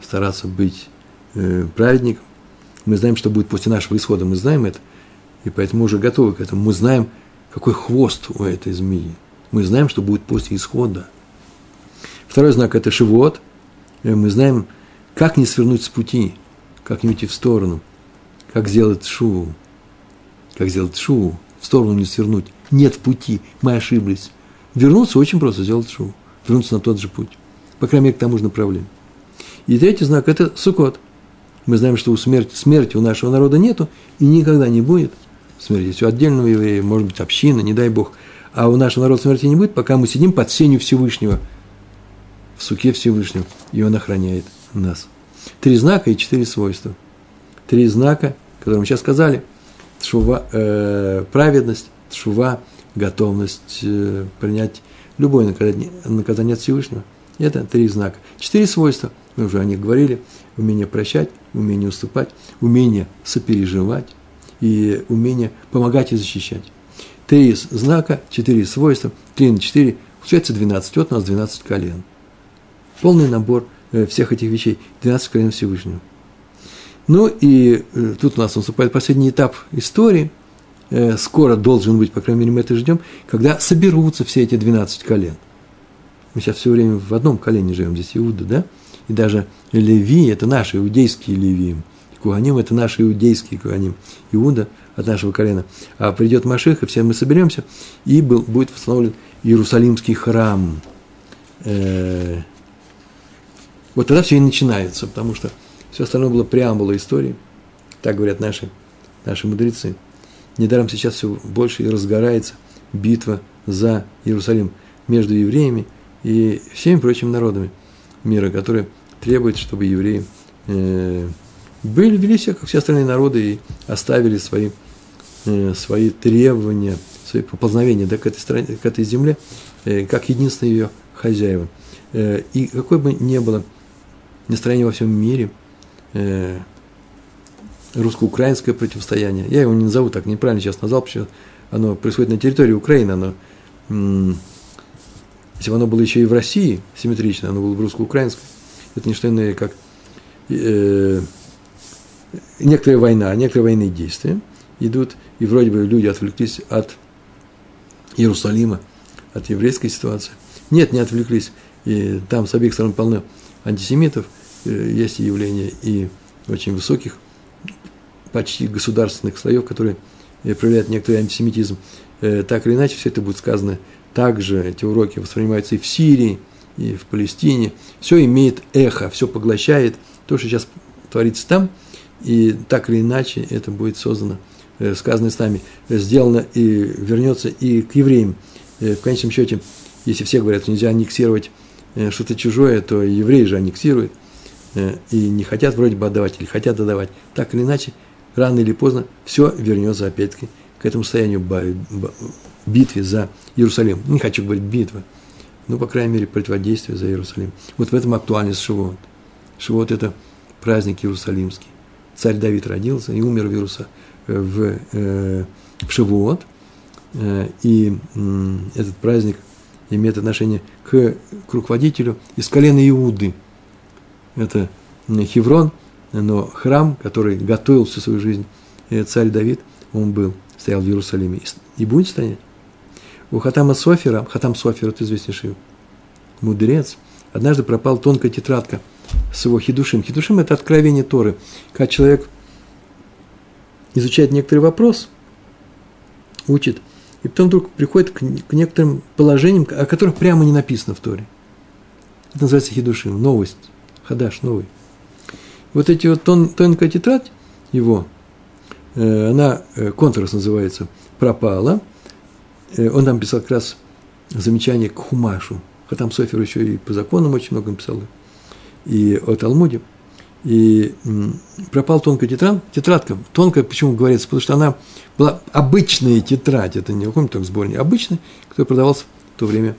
стараться быть э, праведником. Мы знаем, что будет после нашего исхода, мы знаем это, и поэтому уже готовы к этому. Мы знаем, какой хвост у этой змеи. Мы знаем, что будет после исхода. Второй знак – это шивот. Э, мы знаем, как не свернуть с пути, как не уйти в сторону, как сделать шу, как сделать шу, в сторону не свернуть. Нет пути, мы ошиблись. Вернуться очень просто, сделать шу, вернуться на тот же путь. По крайней мере, к тому же направлению. И третий знак – это сукот. Мы знаем, что у смерти, смерти у нашего народа нету и никогда не будет. Смерти есть у отдельного еврея, может быть, община, не дай Бог. А у нашего народа смерти не будет, пока мы сидим под сенью Всевышнего, в суке Всевышнего, и Он охраняет нас. Три знака и четыре свойства. Три знака, которые мы сейчас сказали. Тшува, э, праведность, тшува, готовность э, принять любое наказание, наказание от Всевышнего. Это три знака. Четыре свойства, мы уже о них говорили. Умение прощать, умение уступать, умение сопереживать и умение помогать и защищать. Три знака, четыре свойства, три на четыре, получается 12. Вот у нас 12 колен. Полный набор всех этих вещей, 12 колен Всевышнего. Ну и э, тут у нас наступает последний этап истории, э, скоро должен быть, по крайней мере, мы это ждем, когда соберутся все эти 12 колен. Мы сейчас все время в одном колене живем, здесь Иуда, да? И даже Леви – это наши иудейские Леви. Куаним – это наши иудейские Куаним. Иуда от нашего колена. А придет Маших, и все мы соберемся, и был, будет восстановлен Иерусалимский храм. Э, вот тогда все и начинается, потому что все остальное было преамбула истории. Так говорят наши, наши мудрецы. Недаром сейчас все больше и разгорается битва за Иерусалим между евреями и всеми прочими народами мира, которые требуют, чтобы евреи э, были, вели себя, как все остальные народы, и оставили свои, э, свои требования, свои поползновения да, к, этой стране, к этой земле, э, как единственные ее хозяева. И какой бы ни было настроение во всем мире, э, русско-украинское противостояние, я его не назову так, неправильно сейчас назвал, потому что оно происходит на территории Украины, оно, если бы оно было еще и в России симметрично, оно было бы русско-украинское, это не что иное, как э, некоторая война, некоторые военные действия идут, и вроде бы люди отвлеклись от Иерусалима, от еврейской ситуации. Нет, не отвлеклись, и там с обеих сторон полно антисемитов, э, есть явления и очень высоких, почти государственных слоев, которые э, проявляют некоторый антисемитизм. Э, так или иначе, все это будет сказано также, эти уроки воспринимаются и в Сирии, и в Палестине. Все имеет эхо, все поглощает то, что сейчас творится там, и так или иначе это будет создано, сказано с нами, сделано и вернется и к евреям. В конечном счете, если все говорят, что нельзя аннексировать Э, что-то чужое, то евреи же аннексируют э, и не хотят вроде бы отдавать, или хотят отдавать. Так или иначе, рано или поздно все вернется опять-таки к этому состоянию битвы за Иерусалим. Не хочу говорить битва, но, по крайней мере, противодействие за Иерусалим. Вот в этом актуальность Шивот. Шивот – это праздник Иерусалимский. Царь Давид родился и умер в, Иеруса, в, э, в Шивот. И этот праздник – имеет отношение к, к руководителю из колена Иуды. Это Хеврон, но храм, который готовил всю свою жизнь царь Давид, он был, стоял в Иерусалиме и будет стоять. У Хатама Софера, Хатам Софер, это известнейший мудрец, однажды пропала тонкая тетрадка с его хидушим. Хидушим – это откровение Торы. Когда человек изучает некоторый вопрос, учит И потом вдруг приходит к, к некоторым положениям, о которых прямо не написано в Торе. Это называется хидушим, новость, хадаш, новый. Вот эти вот тон, тонкая тетрадь его, э, она, э, контрас называется, пропала. Э, он там писал как раз замечание к Хумашу. Хатам Софер еще и по законам очень много написал. И о Талмуде. И пропал тонкая тетрадь, тетрадка. Тонкая, почему говорится? Потому что она была обычная тетрадь, это не какой-то только сборник, обычный, который продавался в то время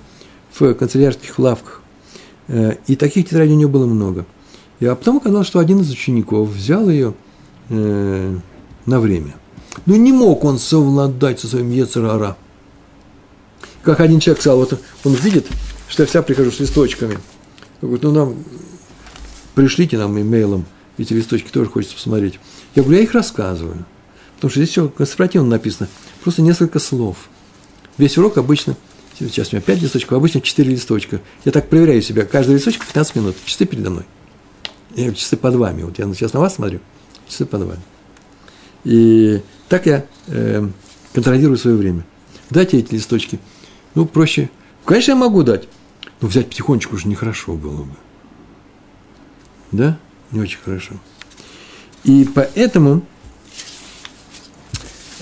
в канцелярских лавках. Э, и таких тетрадей у него было много. И а потом оказалось, что один из учеников взял ее э, на время. Ну, не мог он совладать со своим Ецерара. Как один человек сказал, вот он видит, что я вся прихожу с листочками. Он говорит, ну, нам пришлите нам имейлом эти листочки, тоже хочется посмотреть. Я говорю, я их рассказываю. Потому что здесь все конспиративно написано. Просто несколько слов. Весь урок обычно, сейчас у меня 5 листочков, обычно 4 листочка. Я так проверяю себя. Каждый листочек 15 минут. Часы передо мной. Я часы под вами. Вот я сейчас на вас смотрю. Часы под вами. И так я э, контролирую свое время. Дайте эти листочки. Ну, проще. Конечно, я могу дать. Но взять потихонечку уже нехорошо было бы. Да? Не очень хорошо. И поэтому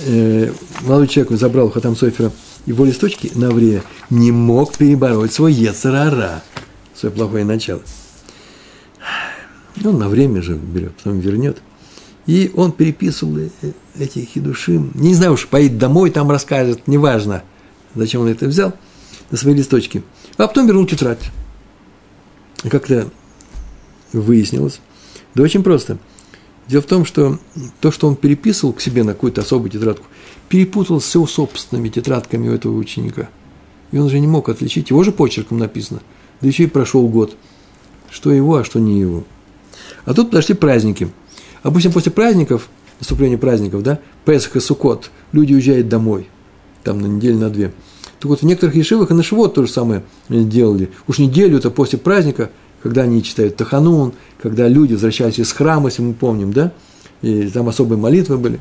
э, молодой человек забрал у Хатам Софера его листочки на время не мог перебороть свой Ецарара, свое плохое начало. Он на время же берет, потом вернет. И он переписывал э, эти хидуши. Не знаю уж, поедет домой, там расскажет, неважно, зачем он это взял, на свои листочки. А потом вернул тетрадь. Как-то выяснилось. Да очень просто. Дело в том, что то, что он переписывал к себе на какую-то особую тетрадку, перепутал с его собственными тетрадками у этого ученика. И он уже не мог отличить, его же почерком написано. Да еще и прошел год. Что его, а что не его. А тут подошли праздники. Обычно после праздников, наступления праздников, да, Песах и Сукот, люди уезжают домой. Там на неделю, на две. Так вот, в некоторых ешивах и на Шивот то же самое делали. Уж неделю-то после праздника когда они читают Таханун, когда люди возвращались из храма, если мы помним, да, и там особые молитвы были,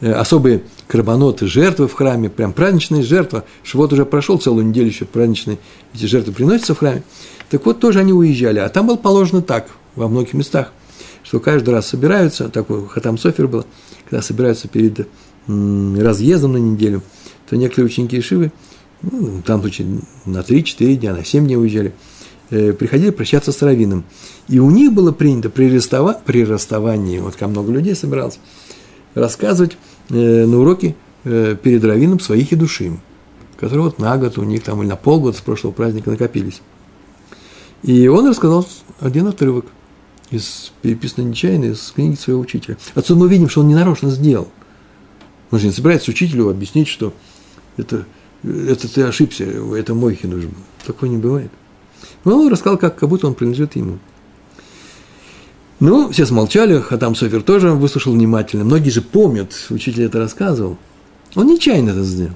э, особые карбоноты, жертвы в храме, прям праздничные жертвы. Швот уже прошел целую неделю еще праздничные, эти жертвы приносятся в храме. Так вот, тоже они уезжали. А там было положено так, во многих местах, что каждый раз собираются, такой хатам софер был, когда собираются перед разъездом на неделю, то некоторые ученики Ишивы, ну, там случае на 3-4 дня, на 7 дней уезжали – приходили прощаться с раввином. И у них было принято при, расстава, при расставании, вот как много людей собиралось, рассказывать э, на уроке э, перед раввином своих и душим, которые вот на год у них там или на полгода с прошлого праздника накопились. И он рассказал один отрывок из переписанной нечаянно из книги своего учителя. Отсюда мы видим, что он не нарочно сделал. Он же не собирается учителю объяснить, что это, это ты ошибся, это мой хидуш был. Такого не бывает. Но он рассказал, как, как будто он принадлежит ему. Ну, все смолчали, Хатам Софер тоже выслушал внимательно. Многие же помнят, учитель это рассказывал. Он нечаянно это сделал.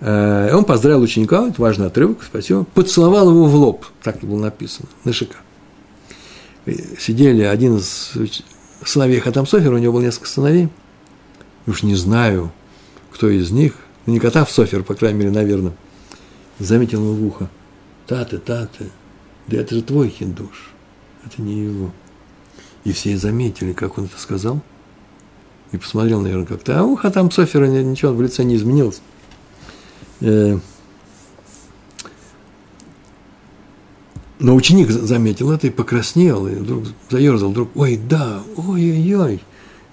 Э, он поздравил ученика, это важный отрывок, спасибо, поцеловал его в лоб, так было написано, на шика. Сидели один из сыновей Хатам Софера, у него было несколько сыновей, уж не знаю, кто из них, не Катав Софер, по крайней мере, наверное, заметил ему в ухо – Таты, таты, да это же твой хиндуш, это не его. И все заметили, как он это сказал, и посмотрел, наверное, как-то, а у Хатам Софера ничего в лице не изменилось. Э, но ученик заметил это и покраснел, и вдруг заерзал, вдруг, ой, да, ой-ой-ой,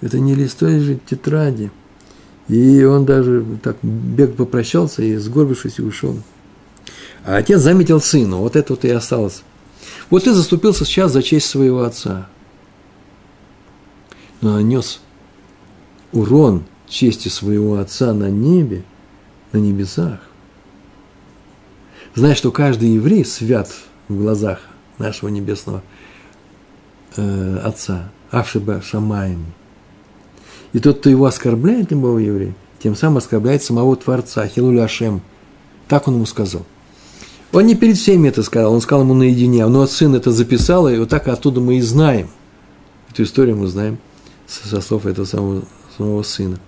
это не лист той же тетради. И он даже так бег попрощался и, сгорбившись, и ушел. А отец заметил сыну, вот это вот и осталось. Вот ты заступился сейчас за честь своего отца. Но нанес урон чести своего отца на небе, на небесах. Знаешь, что каждый еврей свят в глазах нашего небесного э, отца, Авшиба Шамаем. И тот, кто его оскорбляет, любого еврея, тем самым оскорбляет самого Творца, Хилуля Ашем. Так он ему сказал. Он не перед всеми это сказал, он сказал ему наедине, но сын это записал, и вот так оттуда мы и знаем. Эту историю мы знаем со слов этого самого, самого сына.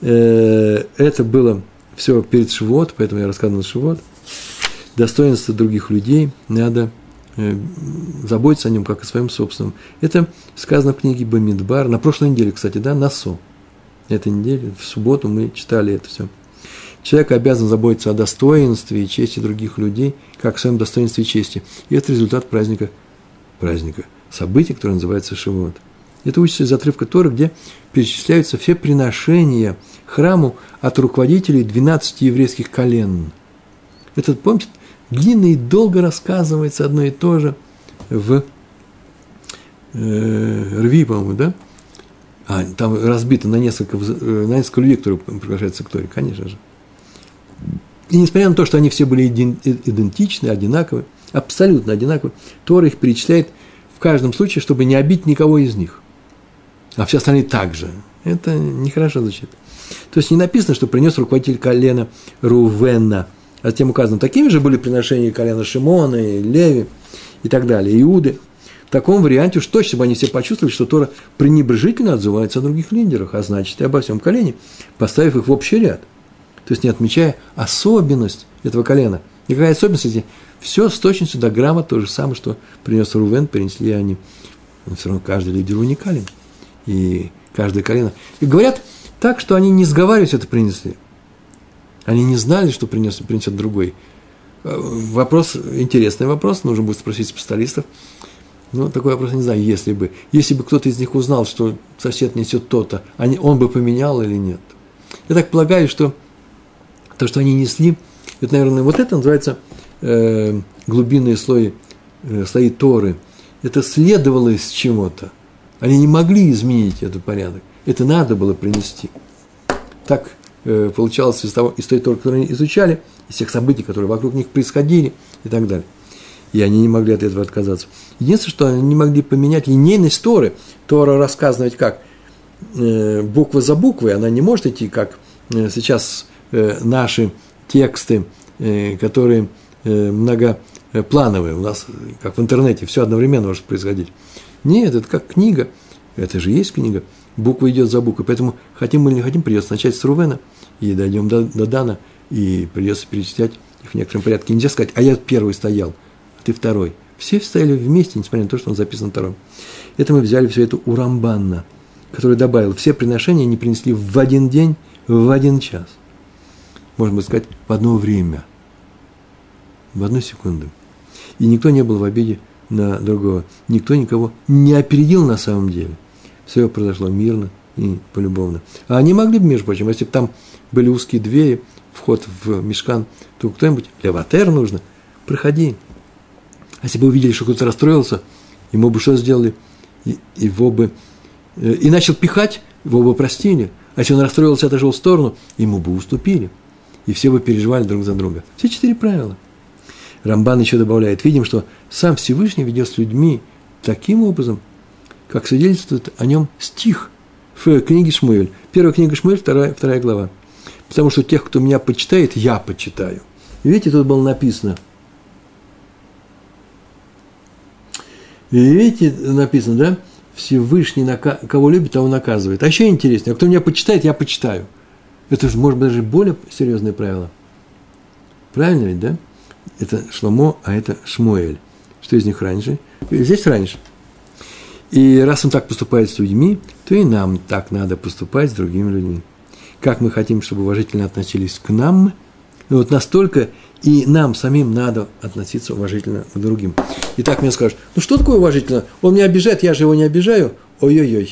Э, это было все перед Шивот, поэтому я рассказывал Шивот. Достоинство других людей надо э, заботиться о нем, как о своем собственном. Это сказано в книге Бамидбар. На прошлой неделе, кстати, да, на Со. Этой неделе, в субботу мы читали это все. Человек обязан заботиться о достоинстве и чести других людей, как о своем достоинстве и чести. И это результат праздника, праздника, события, которое называется Шивот. Это учится из отрывка Тора, где перечисляются все приношения храму от руководителей 12 еврейских колен. Это, помните, длинно и долго рассказывается одно и то же в э, Рви, по-моему, да? А, там разбито на несколько, э, на несколько людей, которые приглашаются к Торе, конечно же. И несмотря на то, что они все были идентичны, одинаковы, абсолютно одинаковы, Тора их перечисляет в каждом случае, чтобы не обидеть никого из них. А все остальные также. Это нехорошо звучит. То есть не написано, что принес руководитель колена Рувена, а затем указано, такими же были приношения колена Шимона и Леви и так далее, Иуды. В таком варианте уж точно бы они все почувствовали, что Тора пренебрежительно отзывается о других лидерах, а значит и обо всем колене, поставив их в общий ряд – то есть не отмечая особенность этого колена. Никакая особенность, если все с точностью до грамма то же самое, что принес Рувен, принесли они. Но все равно каждый лидер уникален. И каждое колено. И говорят так, что они не сговариваясь это принесли. Они не знали, что принес, принесет другой. Э, вопрос, интересный вопрос, нужно будет спросить специалистов. Ну, такой вопрос, не знаю, если бы. Если бы кто-то из них узнал, что сосед несет то-то, он бы поменял или нет. Я так полагаю, что то, что они несли, это, наверное, вот это называется э, глубинные слои, э, слои Торы. Это следовало из чего-то. Они не могли изменить этот порядок. Это надо было принести. Так э, получалось из, того, из той Торы, которую они изучали, из тех событий, которые вокруг них происходили и так далее. И они не могли от этого отказаться. Единственное, что они не могли поменять линейность Торы. Тора рассказана ведь как? Э, буква за буквой, она не может идти как э, сейчас наши тексты, э, которые э, многоплановые, у нас, как в интернете, все одновременно может происходить. Нет, это как книга, это же есть книга, буква идет за буквой, поэтому хотим мы или не хотим, придется начать с Рувена, и дойдем до, до Дана, и придется перечислять их в некотором порядке. Нельзя сказать, а я первый стоял, а ты второй. Все стояли вместе, несмотря на то, что он записан вторым. Это мы взяли все это у Рамбанна, который добавил, все приношения они принесли в один день, в один час – можно сказать, в одно время, в одну секунду. И никто не был в обиде на другого, никто никого не опередил на самом деле. Все произошло мирно и полюбовно. А они могли бы, между прочим, если бы там были узкие двери, вход в мешкан, то кто-нибудь, леватер нужно, проходи. А если бы увидели, что кто-то расстроился, ему бы что сделали? Его бы э, и начал пихать, его бы простили. А если он расстроился, отошел в сторону, ему бы уступили и все бы переживали друг за друга. Все четыре правила. Рамбан еще добавляет, видим, что сам Всевышний ведет с людьми таким образом, как свидетельствует о нем стих в книге Шмуэль. Первая книга Шмуэль, вторая, вторая глава. Потому что тех, кто меня почитает, я почитаю. Видите, тут было написано. Видите, написано, да? Всевышний, кого любит, того наказывает. А еще интереснее, кто меня почитает, я почитаю. Это же, может быть, даже более серьезное правило. Правильно ведь, да? Это Шломо, а это Шмуэль. Что из них раньше? Здесь раньше. И раз он так поступает с людьми, то и нам так надо поступать с другими людьми. Как мы хотим, чтобы уважительно относились к нам, вот настолько и нам самим надо относиться уважительно к другим. И так мне скажут, ну что такое уважительно? Он меня обижает, я же его не обижаю. Ой-ой-ой.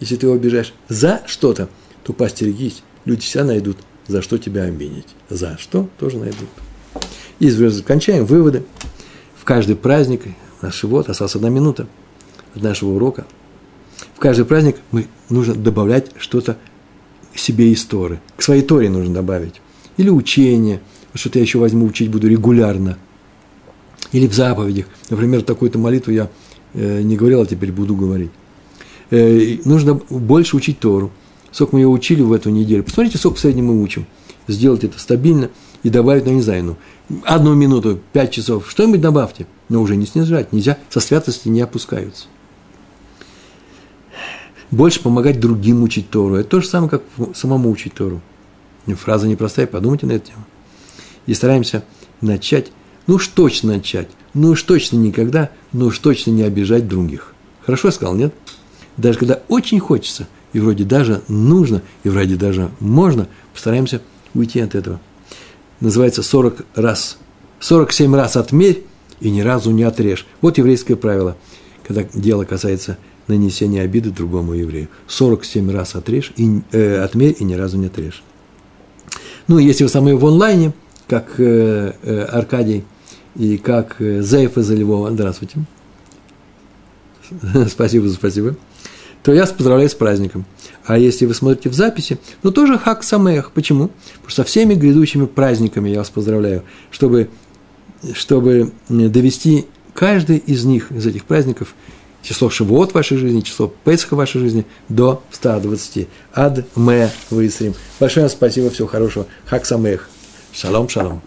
Если ты его обижаешь за что-то, то постерегись, люди всегда найдут, за что тебя обидеть. За что тоже найдут. И кончаем выводы. В каждый праздник, наш вот, осталась одна минута от нашего урока. В каждый праздник мы нужно добавлять что-то себе из Торы. К своей Торе нужно добавить. Или учение, что-то я еще возьму учить буду регулярно. Или в заповедях. Например, такую-то молитву я э, не говорил, а теперь буду говорить. Э, нужно больше учить Тору сколько мы ее учили в эту неделю. Посмотрите, сколько в среднем мы учим. Сделать это стабильно и добавить, ну, не знаю, ну, одну минуту, пять часов, что-нибудь добавьте, но уже не снижать, нельзя, со святости не опускаются. Больше помогать другим учить Тору. Это то же самое, как самому учить Тору. Фраза непростая, подумайте на эту тему. И стараемся начать, ну уж точно начать, ну уж точно никогда, ну уж точно не обижать других. Хорошо сказал, нет? Даже когда очень хочется, и вроде даже нужно, и вроде даже можно, постараемся уйти от этого. Называется 40 раз, 47 раз отмерь и ни разу не отрежь. Вот еврейское правило, когда дело касается нанесения обиды другому еврею. 47 раз отрежь, и, э, отмерь и ни разу не отрежь. Ну, если вы со мной в онлайне, как э, э, Аркадий и как э, Заев из Львова, здравствуйте. спасибо, спасибо. То я вас поздравляю с праздником. А если вы смотрите в записи, ну тоже хак самех. Почему? Потому что со всеми грядущими праздниками я вас поздравляю, чтобы, чтобы довести каждый из них, из этих праздников, число Шивот в вашей жизни, число Песха в вашей жизни до 120. Ад ме высрим. Большое спасибо, всего хорошего. Хак самех. Шалом, шалом.